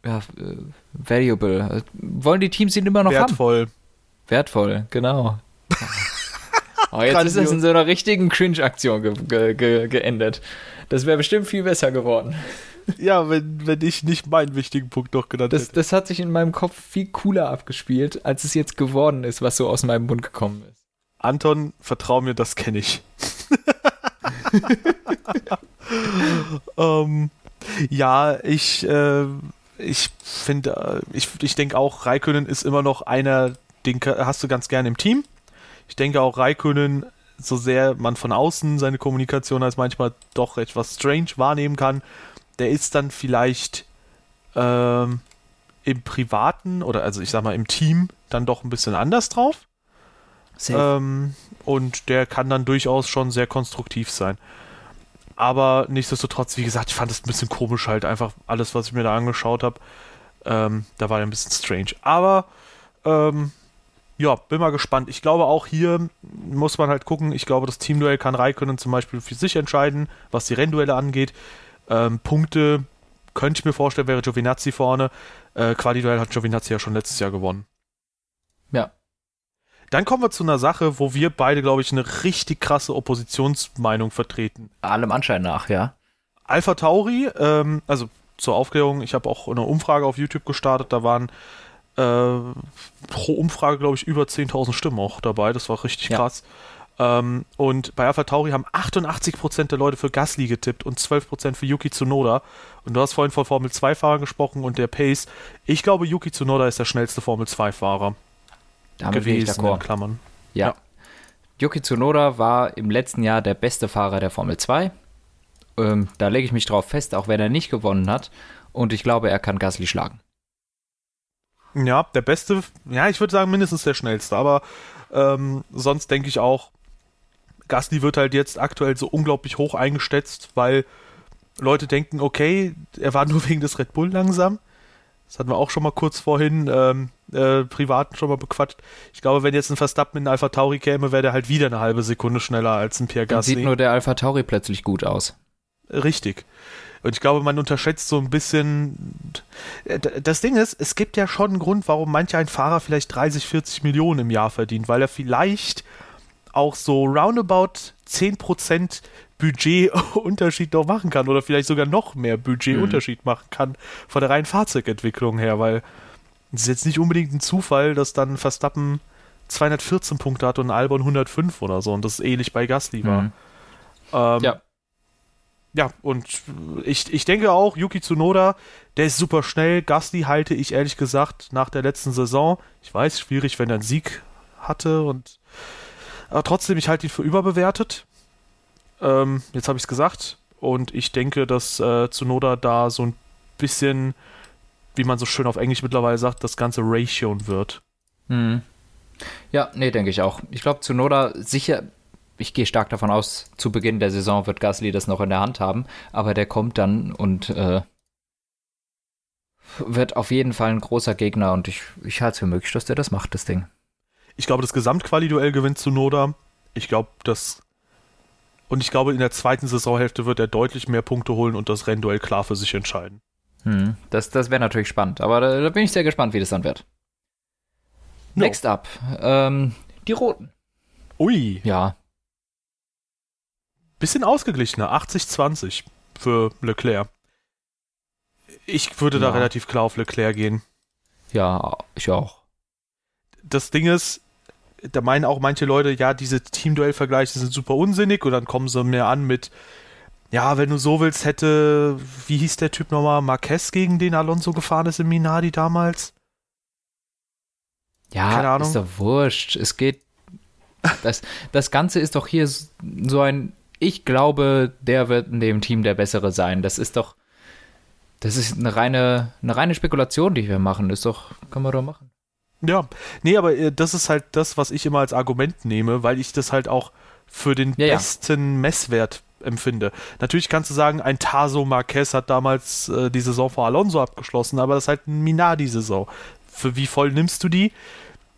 ja, äh, valuable. Wollen die Teams ihn immer noch Wertvoll. haben? Wertvoll, genau. oh, jetzt ist es in so einer richtigen Cringe-Aktion ge ge ge geendet. Das wäre bestimmt viel besser geworden. Ja, wenn, wenn ich nicht meinen wichtigen Punkt noch genannt das, hätte. Das hat sich in meinem Kopf viel cooler abgespielt, als es jetzt geworden ist, was so aus meinem Mund gekommen ist. Anton, vertrau mir, das kenne ich. ähm, ja, ich, äh, ich finde, äh, ich, ich denke auch, Raikönen ist immer noch einer, den hast du ganz gerne im Team. Ich denke auch, Raikönen, so sehr man von außen seine Kommunikation als manchmal doch etwas strange wahrnehmen kann, der ist dann vielleicht ähm, im Privaten oder also ich sag mal im Team dann doch ein bisschen anders drauf. Ähm, und der kann dann durchaus schon sehr konstruktiv sein. Aber nichtsdestotrotz, wie gesagt, ich fand es ein bisschen komisch halt einfach alles, was ich mir da angeschaut habe. Ähm, da war er ein bisschen strange. Aber ähm, ja, bin mal gespannt. Ich glaube auch hier muss man halt gucken. Ich glaube, das Teamduell kann Raikönnen zum Beispiel für sich entscheiden, was die Rennduelle angeht. Ähm, Punkte könnte ich mir vorstellen, wäre Giovinazzi vorne. Äh, Quali-Duell hat Giovinazzi ja schon letztes Jahr gewonnen. Dann kommen wir zu einer Sache, wo wir beide, glaube ich, eine richtig krasse Oppositionsmeinung vertreten. Allem Anschein nach, ja. Alpha Tauri, ähm, also zur Aufklärung, ich habe auch eine Umfrage auf YouTube gestartet, da waren äh, pro Umfrage, glaube ich, über 10.000 Stimmen auch dabei, das war richtig ja. krass. Ähm, und bei Alpha Tauri haben 88% der Leute für Gasly getippt und 12% für Yuki Tsunoda. Und du hast vorhin von Formel 2-Fahrern gesprochen und der Pace. Ich glaube, Yuki Tsunoda ist der schnellste Formel 2-Fahrer. Damit gewesen, in Klammern. Ja. ja. Yuki Tsunoda war im letzten Jahr der beste Fahrer der Formel 2. Ähm, da lege ich mich drauf fest, auch wenn er nicht gewonnen hat. Und ich glaube, er kann Gasly schlagen. Ja, der beste, ja, ich würde sagen mindestens der schnellste, aber ähm, sonst denke ich auch, Gasly wird halt jetzt aktuell so unglaublich hoch eingeschätzt, weil Leute denken, okay, er war nur wegen des Red Bull langsam. Das hatten wir auch schon mal kurz vorhin ähm, äh, privat schon mal bequatscht. Ich glaube, wenn jetzt ein Verstappen in Alpha Tauri käme, wäre der halt wieder eine halbe Sekunde schneller als ein Pierre Gasly. Dann sieht nur der Alpha Tauri plötzlich gut aus. Richtig. Und ich glaube, man unterschätzt so ein bisschen. Äh, das Ding ist, es gibt ja schon einen Grund, warum mancher ein Fahrer vielleicht 30, 40 Millionen im Jahr verdient, weil er vielleicht auch so roundabout 10% Budgetunterschied noch machen kann oder vielleicht sogar noch mehr Budgetunterschied mhm. machen kann von der reinen Fahrzeugentwicklung her, weil es ist jetzt nicht unbedingt ein Zufall, dass dann Verstappen 214 Punkte hat und Albon 105 oder so und das ähnlich bei Gasly war. Mhm. Ähm, ja. Ja, und ich, ich denke auch, Yuki Tsunoda, der ist super schnell. Gasly halte ich ehrlich gesagt nach der letzten Saison. Ich weiß, schwierig, wenn er einen Sieg hatte und aber trotzdem, ich halte ihn für überbewertet. Ähm, jetzt habe ich es gesagt. Und ich denke, dass äh, Tsunoda da so ein bisschen, wie man so schön auf Englisch mittlerweile sagt, das ganze Ratio wird. Hm. Ja, nee, denke ich auch. Ich glaube, Tsunoda sicher, ich gehe stark davon aus, zu Beginn der Saison wird Gasly das noch in der Hand haben, aber der kommt dann und äh, wird auf jeden Fall ein großer Gegner und ich, ich halte es für möglich, dass der das macht, das Ding. Ich glaube, das Gesamtquali-Duell gewinnt Tsunoda. Ich glaube, das. Und ich glaube, in der zweiten Saisonhälfte wird er deutlich mehr Punkte holen und das Rennduell klar für sich entscheiden. Hm, das das wäre natürlich spannend, aber da, da, bin ich sehr gespannt, wie das dann wird. No. Next up, ähm, die Roten. Ui. Ja. Bisschen ausgeglichener, 80-20 für Leclerc. Ich würde ja. da relativ klar auf Leclerc gehen. Ja, ich auch. Das Ding ist, da meinen auch manche Leute, ja, diese Teamduell-Vergleiche sind super unsinnig und dann kommen sie mir an mit, ja, wenn du so willst, hätte, wie hieß der Typ nochmal, Marquez gegen den Alonso gefahren ist im Minardi damals? Ja, Keine Ahnung. ist doch wurscht. Es geht, das, das Ganze ist doch hier so ein, ich glaube, der wird in dem Team der Bessere sein. Das ist doch, das ist eine reine, eine reine Spekulation, die wir machen. Das ist doch, können wir doch machen. Ja, nee, aber äh, das ist halt das, was ich immer als Argument nehme, weil ich das halt auch für den ja, besten ja. Messwert empfinde. Natürlich kannst du sagen, ein Taso Marquez hat damals äh, die Saison vor Alonso abgeschlossen, aber das ist halt ein Minardi-Saison. Für wie voll nimmst du die?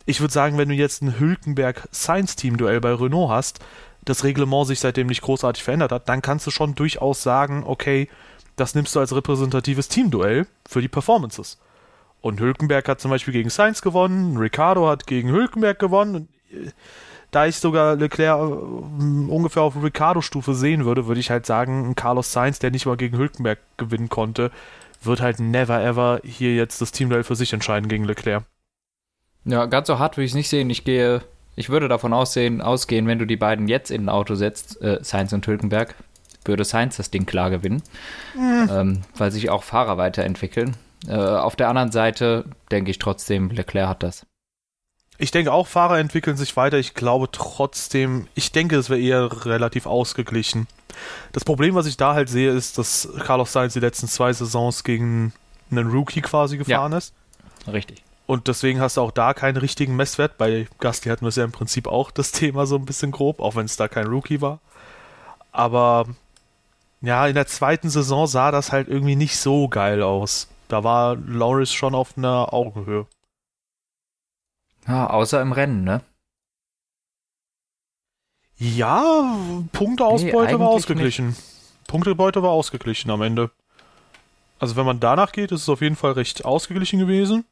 Ich würde sagen, wenn du jetzt ein Hülkenberg-Science-Team-Duell bei Renault hast, das Reglement sich seitdem nicht großartig verändert hat, dann kannst du schon durchaus sagen, okay, das nimmst du als repräsentatives Teamduell für die Performances. Und Hülkenberg hat zum Beispiel gegen Sainz gewonnen, Ricardo hat gegen Hülkenberg gewonnen. Äh, da ich sogar Leclerc äh, ungefähr auf Ricardo-Stufe sehen würde, würde ich halt sagen, Carlos Sainz, der nicht mal gegen Hülkenberg gewinnen konnte, wird halt never ever hier jetzt das Teamduell für sich entscheiden gegen Leclerc. Ja, ganz so hart würde ich es nicht sehen. Ich gehe, ich würde davon aussehen, ausgehen, wenn du die beiden jetzt in ein Auto setzt, äh, Sainz und Hülkenberg, würde Sainz das Ding klar gewinnen, mhm. ähm, weil sich auch Fahrer weiterentwickeln. Äh, auf der anderen Seite denke ich trotzdem, Leclerc hat das. Ich denke auch, Fahrer entwickeln sich weiter. Ich glaube trotzdem, ich denke, es wäre eher relativ ausgeglichen. Das Problem, was ich da halt sehe, ist, dass Carlos Sainz die letzten zwei Saisons gegen einen Rookie quasi gefahren ja, ist. Richtig. Und deswegen hast du auch da keinen richtigen Messwert. Bei Gasly hatten wir es ja im Prinzip auch das Thema so ein bisschen grob, auch wenn es da kein Rookie war. Aber ja, in der zweiten Saison sah das halt irgendwie nicht so geil aus. Da war Loris schon auf einer Augenhöhe. Ja, außer im Rennen, ne? Ja, Punkteausbeute nee, war ausgeglichen. Nicht. Punktebeute war ausgeglichen am Ende. Also wenn man danach geht, ist es auf jeden Fall recht ausgeglichen gewesen.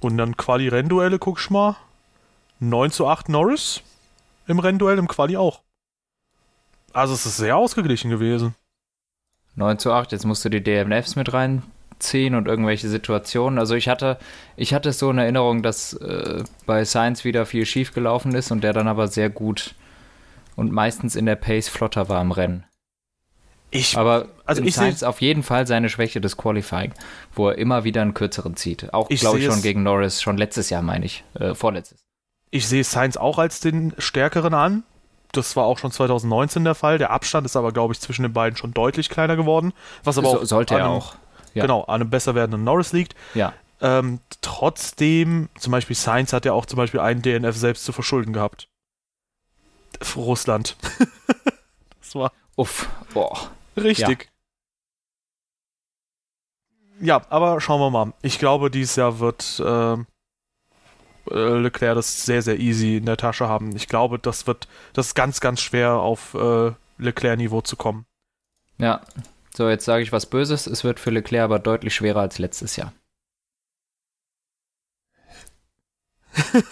Und dann Quali-Rennduelle, guckst mal. 9 zu 8 Norris. Im Rennduell, im Quali auch. Also es ist sehr ausgeglichen gewesen. 9 zu 8, jetzt musst du die DMFs mit reinziehen und irgendwelche Situationen. Also ich hatte, ich hatte so eine Erinnerung, dass äh, bei Science wieder viel schief gelaufen ist und der dann aber sehr gut und meistens in der Pace flotter war im Rennen. Ich, aber also ich Sainz auf jeden Fall seine Schwäche des Qualifying, wo er immer wieder einen kürzeren zieht. Auch, glaube ich, schon gegen Norris, schon letztes Jahr, meine ich, äh, vorletztes. Ich sehe Sainz auch als den stärkeren an. Das war auch schon 2019 der Fall. Der Abstand ist aber, glaube ich, zwischen den beiden schon deutlich kleiner geworden. Was aber so, auch sollte er auch. Ja. Genau, an einem besser werdenden Norris liegt. Ja. Ähm, trotzdem, zum Beispiel Sainz hat ja auch zum Beispiel einen DNF selbst zu verschulden gehabt. Russland. das war. Uff, boah. Richtig. Ja. ja. aber schauen wir mal. Ich glaube, dieses Jahr wird äh, äh, Leclerc das sehr, sehr easy in der Tasche haben. Ich glaube, das wird das ist ganz, ganz schwer auf äh, Leclerc-Niveau zu kommen. Ja. So, jetzt sage ich was Böses. Es wird für Leclerc aber deutlich schwerer als letztes Jahr.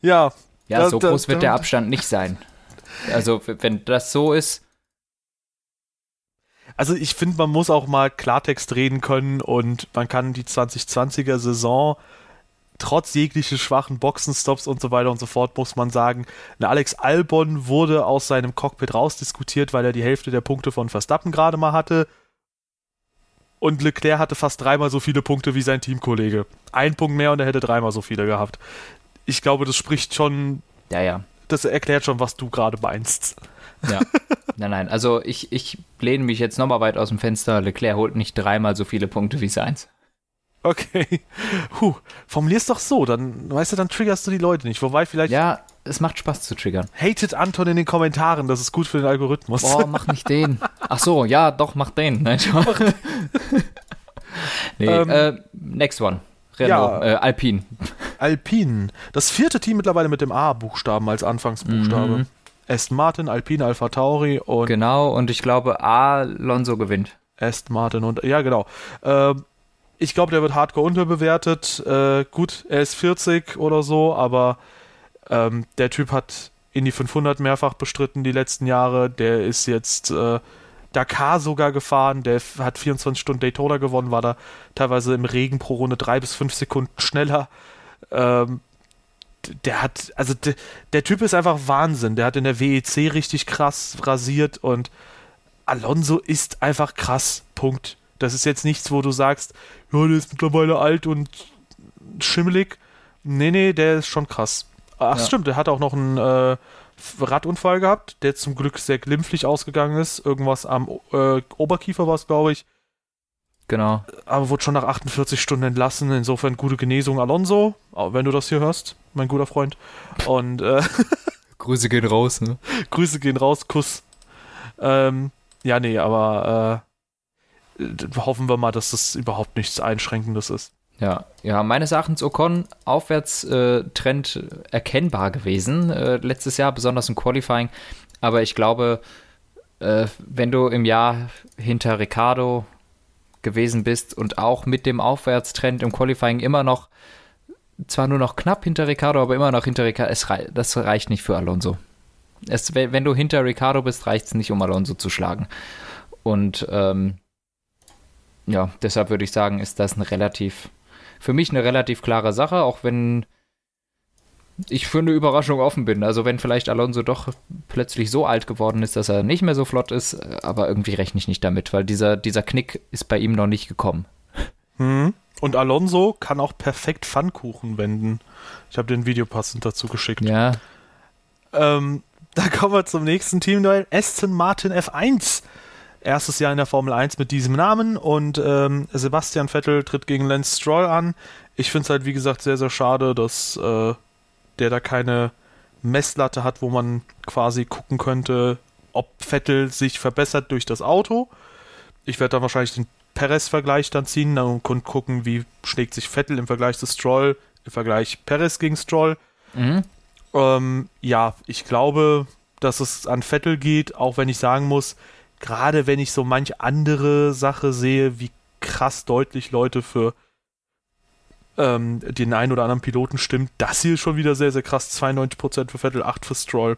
ja. Ja, da, so groß da, wird der Abstand nicht sein. Also, wenn das so ist. Also, ich finde, man muss auch mal Klartext reden können und man kann die 2020er Saison trotz jeglichen schwachen Boxenstops und so weiter und so fort, muss man sagen, Alex Albon wurde aus seinem Cockpit rausdiskutiert, weil er die Hälfte der Punkte von Verstappen gerade mal hatte. Und Leclerc hatte fast dreimal so viele Punkte wie sein Teamkollege. Ein Punkt mehr und er hätte dreimal so viele gehabt. Ich glaube, das spricht schon ja, ja das erklärt schon, was du gerade meinst. Ja. Nein, nein. Also ich, ich lehne mich jetzt nochmal weit aus dem Fenster. Leclerc holt nicht dreimal so viele Punkte wie seins. Okay. Puh, formulier's doch so, dann, weißt du, dann triggerst du die Leute nicht. Wobei vielleicht. Ja, es macht Spaß zu triggern. Hatet Anton in den Kommentaren, das ist gut für den Algorithmus. Boah, mach nicht den. Ach so, ja, doch, mach den. Nein, nee, ähm, äh, next one. Renault, ja, äh, Alpine. Alpine. Das vierte Team mittlerweile mit dem A-Buchstaben als Anfangsbuchstabe. Mhm. Aston Martin, Alpine, Alpha Tauri und. Genau, und ich glaube, Alonso gewinnt. Aston Martin und. Ja, genau. Äh, ich glaube, der wird hardcore unterbewertet. Äh, gut, er ist 40 oder so, aber ähm, der Typ hat in die 500 mehrfach bestritten die letzten Jahre. Der ist jetzt äh, Dakar sogar gefahren. Der hat 24 Stunden Daytona gewonnen, war da teilweise im Regen pro Runde drei bis fünf Sekunden schneller. Ähm, der hat, also der, der, Typ ist einfach Wahnsinn. Der hat in der WEC richtig krass rasiert und Alonso ist einfach krass. Punkt. Das ist jetzt nichts, wo du sagst, ja, der ist mittlerweile alt und schimmelig. Nee, nee, der ist schon krass. Ach, ja. stimmt, der hat auch noch einen äh, Radunfall gehabt, der zum Glück sehr glimpflich ausgegangen ist. Irgendwas am äh, Oberkiefer war es, glaube ich. Genau. Aber wurde schon nach 48 Stunden entlassen. Insofern gute Genesung, Alonso, wenn du das hier hörst, mein guter Freund. Und äh, Grüße gehen raus, ne? Grüße gehen raus, Kuss. Ähm, ja, nee, aber äh, hoffen wir mal, dass das überhaupt nichts Einschränkendes ist. Ja, ja, meines Erachtens Ocon Aufwärtstrend äh, erkennbar gewesen äh, letztes Jahr, besonders im Qualifying. Aber ich glaube, äh, wenn du im Jahr hinter Ricardo gewesen bist und auch mit dem Aufwärtstrend im Qualifying immer noch, zwar nur noch knapp hinter Ricardo, aber immer noch hinter Ricardo, es rei das reicht nicht für Alonso. Es, wenn du hinter Ricardo bist, reicht es nicht, um Alonso zu schlagen. Und ähm, ja, deshalb würde ich sagen, ist das eine relativ für mich eine relativ klare Sache, auch wenn ich für eine Überraschung offen bin. Also wenn vielleicht Alonso doch plötzlich so alt geworden ist, dass er nicht mehr so flott ist, aber irgendwie rechne ich nicht damit, weil dieser, dieser Knick ist bei ihm noch nicht gekommen. Hm. Und Alonso kann auch perfekt Pfannkuchen wenden. Ich habe den Video passend dazu geschickt. Ja. Ähm, da kommen wir zum nächsten Teamduell. Aston Martin F1 erstes Jahr in der Formel 1 mit diesem Namen und ähm, Sebastian Vettel tritt gegen Lance Stroll an. Ich finde es halt, wie gesagt, sehr, sehr schade, dass äh, der da keine Messlatte hat, wo man quasi gucken könnte, ob Vettel sich verbessert durch das Auto. Ich werde da wahrscheinlich den Perez-Vergleich dann ziehen und gucken, wie schlägt sich Vettel im Vergleich zu Stroll, im Vergleich Perez gegen Stroll. Mhm. Ähm, ja, ich glaube, dass es an Vettel geht, auch wenn ich sagen muss, gerade wenn ich so manch andere Sache sehe, wie krass deutlich Leute für ähm, den einen oder anderen Piloten stimmt, das hier ist schon wieder sehr, sehr krass. 92% für Vettel, 8 für Stroll.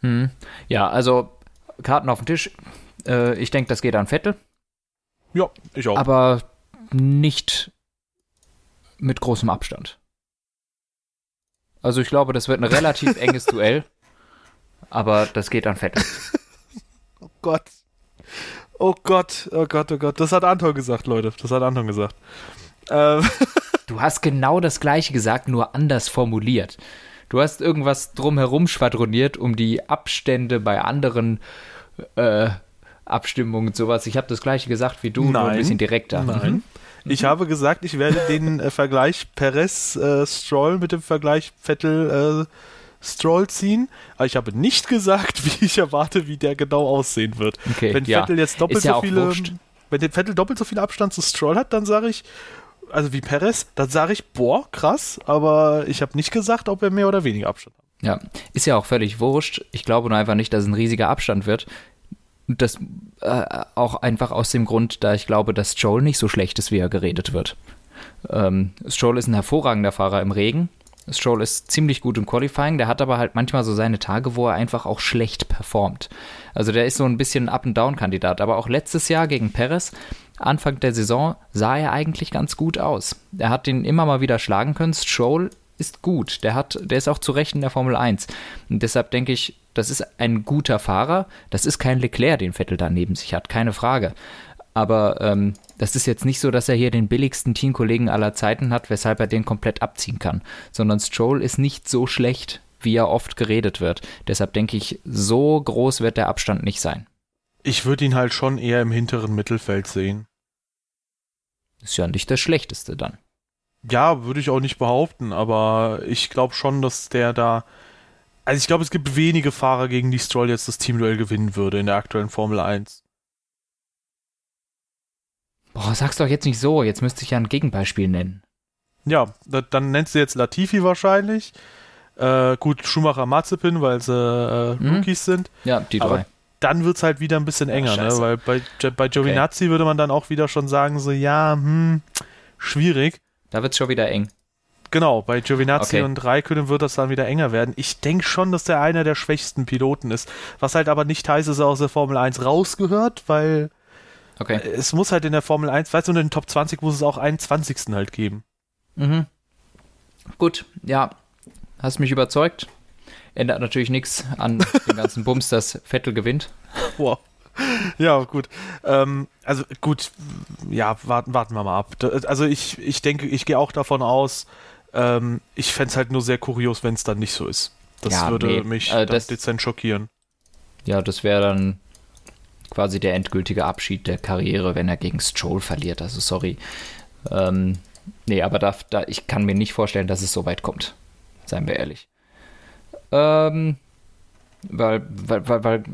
Hm. Ja, also Karten auf den Tisch. Äh, ich denke, das geht an Vettel. Ja, ich auch. Aber nicht mit großem Abstand. Also ich glaube, das wird ein relativ enges Duell. Aber das geht an Vettel. oh Gott. Oh Gott, oh Gott, oh Gott. Das hat Anton gesagt, Leute. Das hat Anton gesagt. Ähm. Du hast genau das gleiche gesagt, nur anders formuliert. Du hast irgendwas drumherum schwadroniert, um die Abstände bei anderen äh, Abstimmungen und sowas. Ich habe das gleiche gesagt wie du, Nein. nur ein bisschen direkter. Nein. Mhm. Ich habe gesagt, ich werde den äh, Vergleich Perez-Stroll äh, mit dem Vergleich Vettel äh, Stroll ziehen, aber ich habe nicht gesagt, wie ich erwarte, wie der genau aussehen wird. Okay, wenn ja. Vettel jetzt doppelt ja so viele, wurscht. wenn der Vettel doppelt so viel Abstand zu Stroll hat, dann sage ich, also wie Perez, dann sage ich, boah, krass, aber ich habe nicht gesagt, ob er mehr oder weniger Abstand hat. Ja, ist ja auch völlig wurscht. Ich glaube nur einfach nicht, dass es ein riesiger Abstand wird. Das äh, auch einfach aus dem Grund, da ich glaube, dass Stroll nicht so schlecht ist, wie er geredet wird. Ähm, Stroll ist ein hervorragender Fahrer im Regen. Stroll ist ziemlich gut im Qualifying, der hat aber halt manchmal so seine Tage, wo er einfach auch schlecht performt. Also der ist so ein bisschen ein Up-and-Down-Kandidat. Aber auch letztes Jahr gegen Perez, Anfang der Saison, sah er eigentlich ganz gut aus. Er hat ihn immer mal wieder schlagen können. Stroll ist gut. Der, hat, der ist auch zu Recht in der Formel 1. Und deshalb denke ich, das ist ein guter Fahrer. Das ist kein Leclerc, den Vettel da neben sich hat, keine Frage. Aber ähm, das ist jetzt nicht so, dass er hier den billigsten Teamkollegen aller Zeiten hat, weshalb er den komplett abziehen kann. Sondern Stroll ist nicht so schlecht, wie er oft geredet wird. Deshalb denke ich, so groß wird der Abstand nicht sein. Ich würde ihn halt schon eher im hinteren Mittelfeld sehen. Ist ja nicht das Schlechteste dann. Ja, würde ich auch nicht behaupten, aber ich glaube schon, dass der da. Also ich glaube, es gibt wenige Fahrer, gegen die Stroll jetzt das Teamduell gewinnen würde in der aktuellen Formel 1. Boah, sag's doch jetzt nicht so, jetzt müsste ich ja ein Gegenbeispiel nennen. Ja, dann nennst du jetzt Latifi wahrscheinlich. Äh, gut, Schumacher Mazepin, weil sie äh, mhm. Rookies sind. Ja, die drei. Aber dann wird es halt wieder ein bisschen enger, ja, ne? weil bei, bei Giovinazzi okay. würde man dann auch wieder schon sagen, so, ja, hm, schwierig. Da wird es schon wieder eng. Genau, bei Giovinazzi okay. und Raikönen wird das dann wieder enger werden. Ich denke schon, dass der einer der schwächsten Piloten ist. Was halt aber nicht heißt, dass er aus der Formel 1 rausgehört, weil Okay. Es muss halt in der Formel 1, weißt du, in den Top 20 muss es auch einen 20. halt geben. Mhm. Gut, ja. Hast mich überzeugt. Ändert natürlich nichts an dem ganzen Bums, dass Vettel gewinnt. Wow. Ja, gut. Ähm, also gut, ja, warten, warten wir mal ab. Also ich, ich denke, ich gehe auch davon aus, ähm, ich fände es halt nur sehr kurios, wenn es dann nicht so ist. Das ja, würde nee, mich äh, das, dezent schockieren. Ja, das wäre dann quasi der endgültige Abschied der Karriere, wenn er gegen Stroll verliert. Also sorry. Ähm, nee, aber da, da, ich kann mir nicht vorstellen, dass es so weit kommt. Seien wir ehrlich. Ähm, weil, weil, weil, weil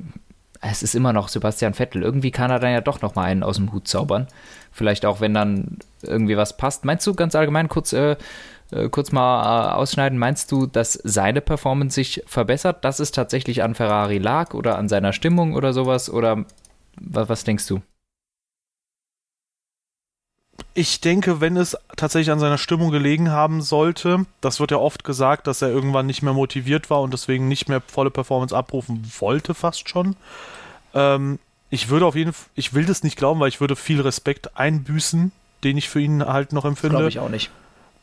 es ist immer noch Sebastian Vettel. Irgendwie kann er dann ja doch noch mal einen aus dem Hut zaubern. Vielleicht auch, wenn dann irgendwie was passt. Meinst du ganz allgemein kurz, äh, äh, kurz mal äh, ausschneiden, meinst du, dass seine Performance sich verbessert, dass es tatsächlich an Ferrari lag oder an seiner Stimmung oder sowas? Oder was, was denkst du? Ich denke, wenn es tatsächlich an seiner Stimmung gelegen haben sollte, das wird ja oft gesagt, dass er irgendwann nicht mehr motiviert war und deswegen nicht mehr volle Performance abrufen wollte, fast schon. Ähm, ich würde auf jeden Fall, ich will das nicht glauben, weil ich würde viel Respekt einbüßen, den ich für ihn halt noch empfinde. Glaube ich auch nicht.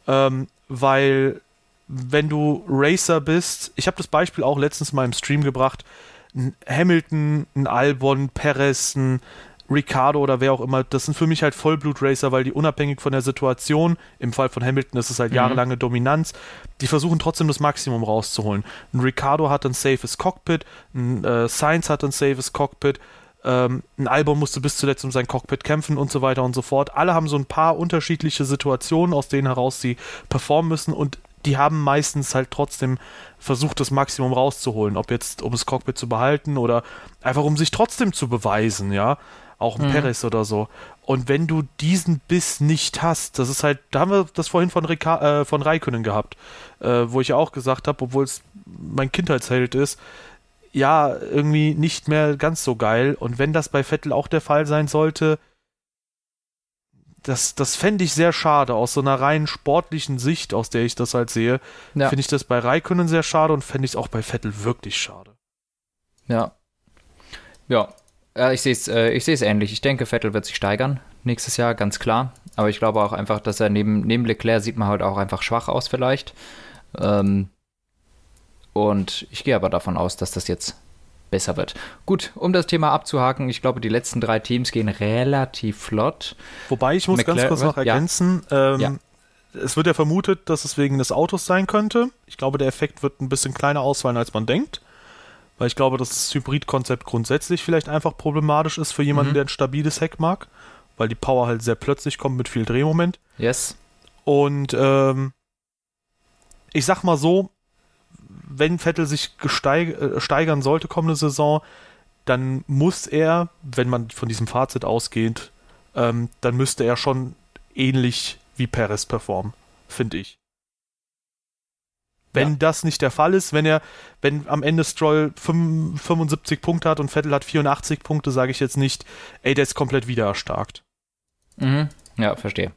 Ähm, weil, wenn du Racer bist, ich habe das Beispiel auch letztens mal im Stream gebracht, ein Hamilton, ein Albon, Perez, ein Ricardo oder wer auch immer, das sind für mich halt Vollblut-Racer, weil die unabhängig von der Situation, im Fall von Hamilton ist es halt mhm. jahrelange Dominanz, die versuchen trotzdem das Maximum rauszuholen. Ein Ricardo hat ein safes Cockpit, ein äh, Sainz hat ein safes Cockpit, ähm, ein Album musste bis zuletzt um sein Cockpit kämpfen und so weiter und so fort. Alle haben so ein paar unterschiedliche Situationen, aus denen heraus sie performen müssen und die haben meistens halt trotzdem versucht, das Maximum rauszuholen. Ob jetzt, um das Cockpit zu behalten oder einfach um sich trotzdem zu beweisen, ja auch ein mhm. Perez oder so. Und wenn du diesen Biss nicht hast, das ist halt, da haben wir das vorhin von, Rika, äh, von Raikönnen gehabt, äh, wo ich ja auch gesagt habe, obwohl es mein Kindheitsheld ist, ja, irgendwie nicht mehr ganz so geil. Und wenn das bei Vettel auch der Fall sein sollte, das, das fände ich sehr schade, aus so einer rein sportlichen Sicht, aus der ich das halt sehe, ja. finde ich das bei Raikönnen sehr schade und fände ich es auch bei Vettel wirklich schade. Ja. Ja, ja, ich sehe es äh, ich ähnlich. Ich denke, Vettel wird sich steigern nächstes Jahr, ganz klar. Aber ich glaube auch einfach, dass er neben, neben Leclerc sieht man halt auch einfach schwach aus vielleicht. Ähm, und ich gehe aber davon aus, dass das jetzt besser wird. Gut, um das Thema abzuhaken, ich glaube, die letzten drei Teams gehen relativ flott. Wobei ich muss McLaren, ganz kurz noch ergänzen, ja. Ähm, ja. es wird ja vermutet, dass es wegen des Autos sein könnte. Ich glaube, der Effekt wird ein bisschen kleiner ausfallen, als man denkt weil ich glaube, dass das Hybrid-Konzept grundsätzlich vielleicht einfach problematisch ist für jemanden, mhm. der ein stabiles Heck mag, weil die Power halt sehr plötzlich kommt mit viel Drehmoment. Yes. Und ähm, ich sag mal so, wenn Vettel sich äh, steigern sollte kommende Saison, dann muss er, wenn man von diesem Fazit ausgeht, ähm, dann müsste er schon ähnlich wie Perez performen, finde ich. Wenn ja. das nicht der Fall ist, wenn er, wenn am Ende Stroll 75 Punkte hat und Vettel hat 84 Punkte, sage ich jetzt nicht, ey, der ist komplett wieder erstarkt. Mhm. Ja, verstehe.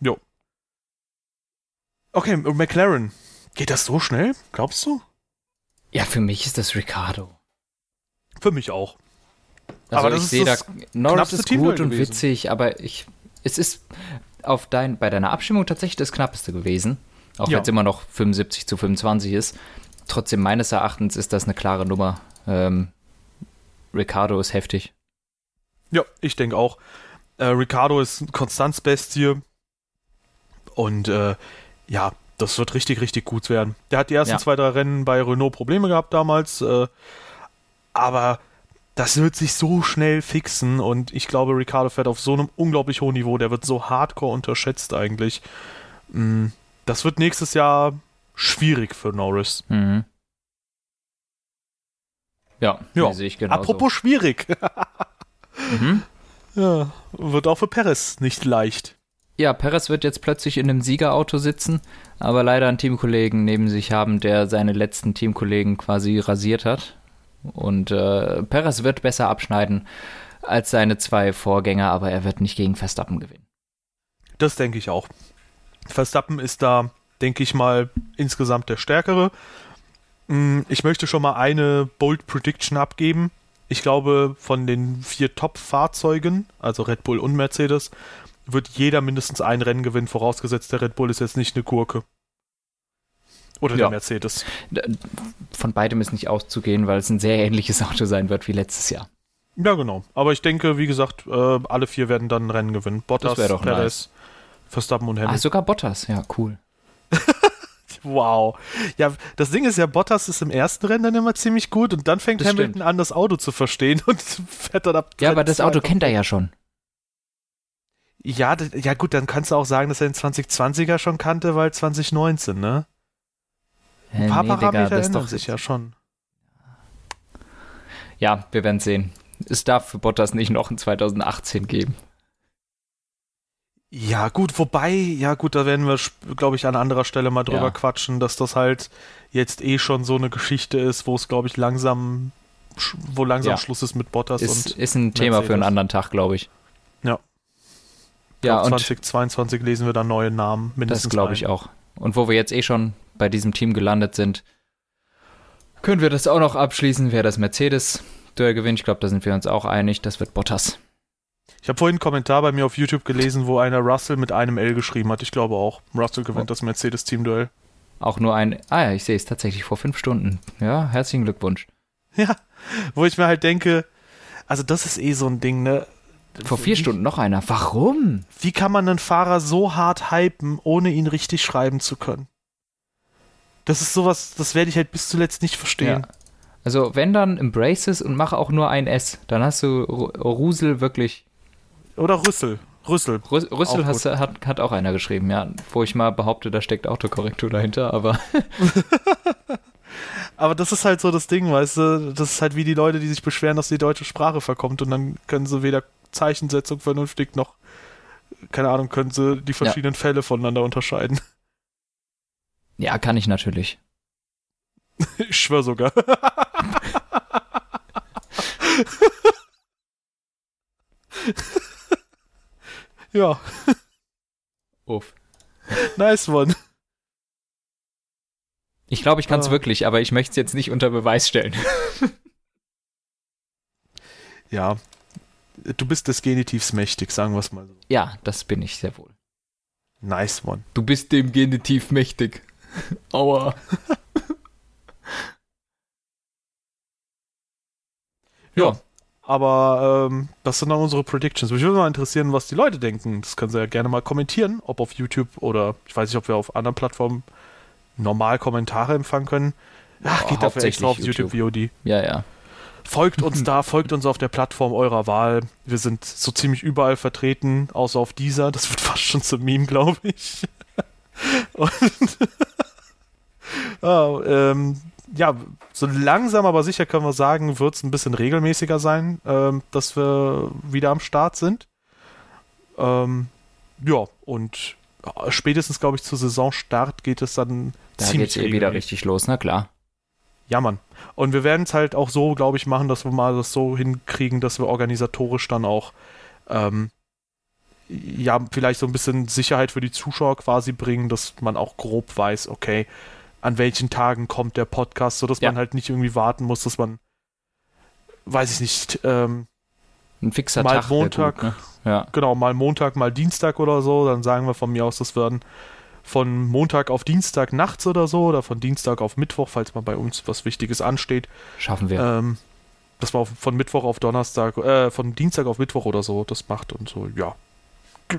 Jo. Okay, McLaren. Geht das so schnell? Glaubst du? Ja, für mich ist das Ricardo. Für mich auch. Also aber ich sehe da, Norris ist gut und gewesen. witzig, aber ich, es ist auf dein, bei deiner Abstimmung tatsächlich das knappeste gewesen. Auch ja. wenn es immer noch 75 zu 25 ist. Trotzdem meines Erachtens ist das eine klare Nummer. Ähm, Ricardo ist heftig. Ja, ich denke auch. Äh, Ricardo ist ein Konstanzbestie. Und äh, ja, das wird richtig, richtig gut werden. Der hat die ersten ja. zwei, drei Rennen bei Renault Probleme gehabt damals. Äh, aber das wird sich so schnell fixen. Und ich glaube, Ricardo fährt auf so einem unglaublich hohen Niveau. Der wird so hardcore unterschätzt eigentlich. Mm, das wird nächstes Jahr schwierig für Norris. Mhm. Ja, ja. sehe ich genau. Apropos schwierig. mhm. Ja, wird auch für Perez nicht leicht. Ja, Perez wird jetzt plötzlich in einem Siegerauto sitzen, aber leider einen Teamkollegen neben sich haben, der seine letzten Teamkollegen quasi rasiert hat. Und äh, Perez wird besser abschneiden als seine zwei Vorgänger, aber er wird nicht gegen Verstappen gewinnen. Das denke ich auch. Verstappen ist da, denke ich mal, insgesamt der Stärkere. Mm, ich möchte schon mal eine Bold Prediction abgeben. Ich glaube, von den vier Top-Fahrzeugen, also Red Bull und Mercedes, wird jeder mindestens ein Rennen gewinnen, vorausgesetzt der Red Bull ist jetzt nicht eine Gurke. Oder ja. der Mercedes. Von beidem ist nicht auszugehen, weil es ein sehr ähnliches Auto sein wird wie letztes Jahr. Ja, genau. Aber ich denke, wie gesagt, äh, alle vier werden dann ein Rennen gewinnen. Bottas, Perez, nice. Verstappen und Hamilton. Ah, sogar Bottas, ja, cool. wow. Ja, das Ding ist ja, Bottas ist im ersten Rennen dann immer ziemlich gut und dann fängt das Hamilton stimmt. an, das Auto zu verstehen und fährt dann ab. Ja, aber das Auto kennt er ja schon. Ja, ja gut, dann kannst du auch sagen, dass er den 2020er schon kannte, weil 2019, ne? Ein paar nee, Parameter Digga, ändern sich ja schon. ja, wir werden sehen. Es darf für Bottas nicht noch in 2018 geben. Ja, gut, wobei, ja gut, da werden wir, glaube ich, an anderer Stelle mal drüber ja. quatschen, dass das halt jetzt eh schon so eine Geschichte ist, wo es, glaube ich, langsam, wo langsam ja. Schluss ist mit Bottas ist, und. Ist ein Thema für einen anderen Tag, glaube ich. Ja. Ja, und 2022 lesen wir dann neue Namen, mindestens. Das glaube ich auch. Und wo wir jetzt eh schon bei diesem Team gelandet sind, können wir das auch noch abschließen, wer das Mercedes-Duell gewinnt. Ich glaube, da sind wir uns auch einig. Das wird Bottas. Ich habe vorhin einen Kommentar bei mir auf YouTube gelesen, wo einer Russell mit einem L geschrieben hat. Ich glaube auch, Russell gewinnt oh. das Mercedes-Team-Duell. Auch nur ein. Ah ja, ich sehe es tatsächlich vor fünf Stunden. Ja, herzlichen Glückwunsch. Ja, wo ich mir halt denke, also das ist eh so ein Ding, ne? Vor vier wie, Stunden noch einer. Warum? Wie kann man einen Fahrer so hart hypen, ohne ihn richtig schreiben zu können? Das ist sowas, das werde ich halt bis zuletzt nicht verstehen. Ja. Also, wenn dann embrace es und mach auch nur ein S, dann hast du Rusel wirklich. Oder Rüssel. Rüssel. Rüssel hast, hat, hat auch einer geschrieben, ja. Wo ich mal behaupte, da steckt Autokorrektur dahinter, aber. aber das ist halt so das Ding, weißt du? Das ist halt wie die Leute, die sich beschweren, dass die deutsche Sprache verkommt und dann können sie weder Zeichensetzung vernünftig noch, keine Ahnung, können sie die verschiedenen ja. Fälle voneinander unterscheiden. Ja, kann ich natürlich. ich schwör sogar. ja. Uff. Nice one. Ich glaube, ich kann es ah. wirklich, aber ich möchte es jetzt nicht unter Beweis stellen. ja. Du bist des Genitivs mächtig, sagen wir es mal so. Ja, das bin ich sehr wohl. Nice one. Du bist dem Genitiv mächtig. Aua. ja. Aber ähm, das sind dann unsere Predictions. Mich würde mal interessieren, was die Leute denken. Das können sie ja gerne mal kommentieren, ob auf YouTube oder ich weiß nicht, ob wir auf anderen Plattformen normal Kommentare empfangen können. Ach, geht dafür extra auf YouTube. YouTube VOD. Ja, ja. Folgt uns da, folgt uns auf der Plattform eurer Wahl. Wir sind so ziemlich überall vertreten, außer auf dieser. Das wird fast schon zum Meme, glaube ich. Und ah, ähm, ja, so langsam aber sicher können wir sagen, wird es ein bisschen regelmäßiger sein, ähm, dass wir wieder am Start sind. Ähm, ja, und spätestens, glaube ich, zu Saisonstart geht es dann da ziemlich geht's eh wieder richtig los, na klar. Ja, Mann. Und wir werden es halt auch so, glaube ich, machen, dass wir mal das so hinkriegen, dass wir organisatorisch dann auch ähm, ja, vielleicht so ein bisschen Sicherheit für die Zuschauer quasi bringen, dass man auch grob weiß, okay, an welchen Tagen kommt der Podcast, sodass ja. man halt nicht irgendwie warten muss, dass man, weiß ich nicht, ähm, ein fixer mal Tag Montag, gut, ne? ja. genau, mal Montag, mal Dienstag oder so, dann sagen wir von mir aus, das werden von Montag auf Dienstag nachts oder so oder von Dienstag auf Mittwoch, falls mal bei uns was Wichtiges ansteht. Schaffen wir. Ähm, das war von Mittwoch auf Donnerstag, äh, von Dienstag auf Mittwoch oder so, das macht und so, ja.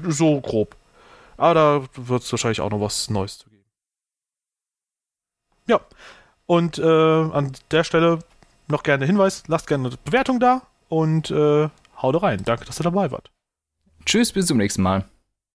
So grob. Aber da wird es wahrscheinlich auch noch was Neues zu geben. Ja. Und äh, an der Stelle noch gerne Hinweis, lasst gerne eine Bewertung da und äh, haut rein. Danke, dass ihr dabei wart. Tschüss, bis zum nächsten Mal.